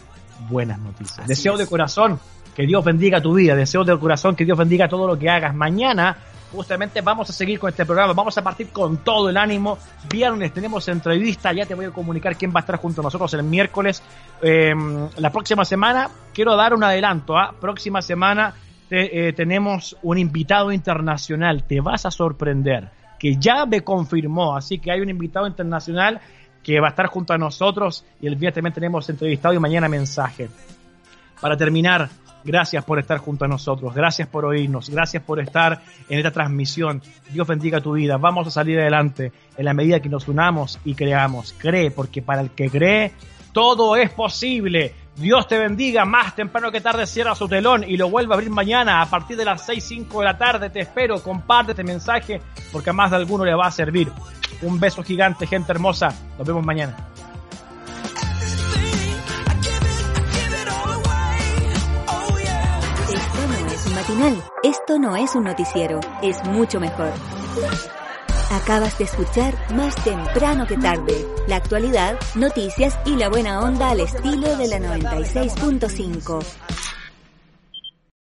Speaker 2: buenas noticias.
Speaker 3: Así
Speaker 2: Deseo
Speaker 3: es.
Speaker 2: de corazón que Dios bendiga tu vida. Deseo de corazón que Dios bendiga todo lo que hagas. Mañana justamente vamos a seguir con este programa. Vamos a partir con todo el ánimo. Viernes tenemos entrevista. Ya te voy a comunicar quién va a estar junto a nosotros el miércoles. Eh, la próxima semana, quiero dar un adelanto. ¿ah? Próxima semana te- eh, tenemos un invitado internacional. Te vas a sorprender. Que ya me confirmó. Así que hay un invitado internacional que va a estar junto a nosotros. Y el viernes también tenemos entrevistado y mañana mensaje. Para terminar, gracias por estar junto a nosotros, gracias por oírnos, gracias por estar en esta transmisión. Dios bendiga tu vida, vamos a salir adelante en la medida que nos unamos y creamos. Cree, porque para el que cree, todo es posible. Dios te bendiga, más temprano que tarde cierra su telón y lo vuelve a abrir mañana a partir de las 6, 5 de la tarde. Te espero, comparte este mensaje porque a más de alguno le va a servir. Un beso gigante, gente hermosa. Nos vemos mañana.
Speaker 1: Matinal, esto no es un noticiero, es mucho mejor. Acabas de escuchar Más temprano que tarde, la actualidad, noticias y la buena onda al estilo de la 96.5.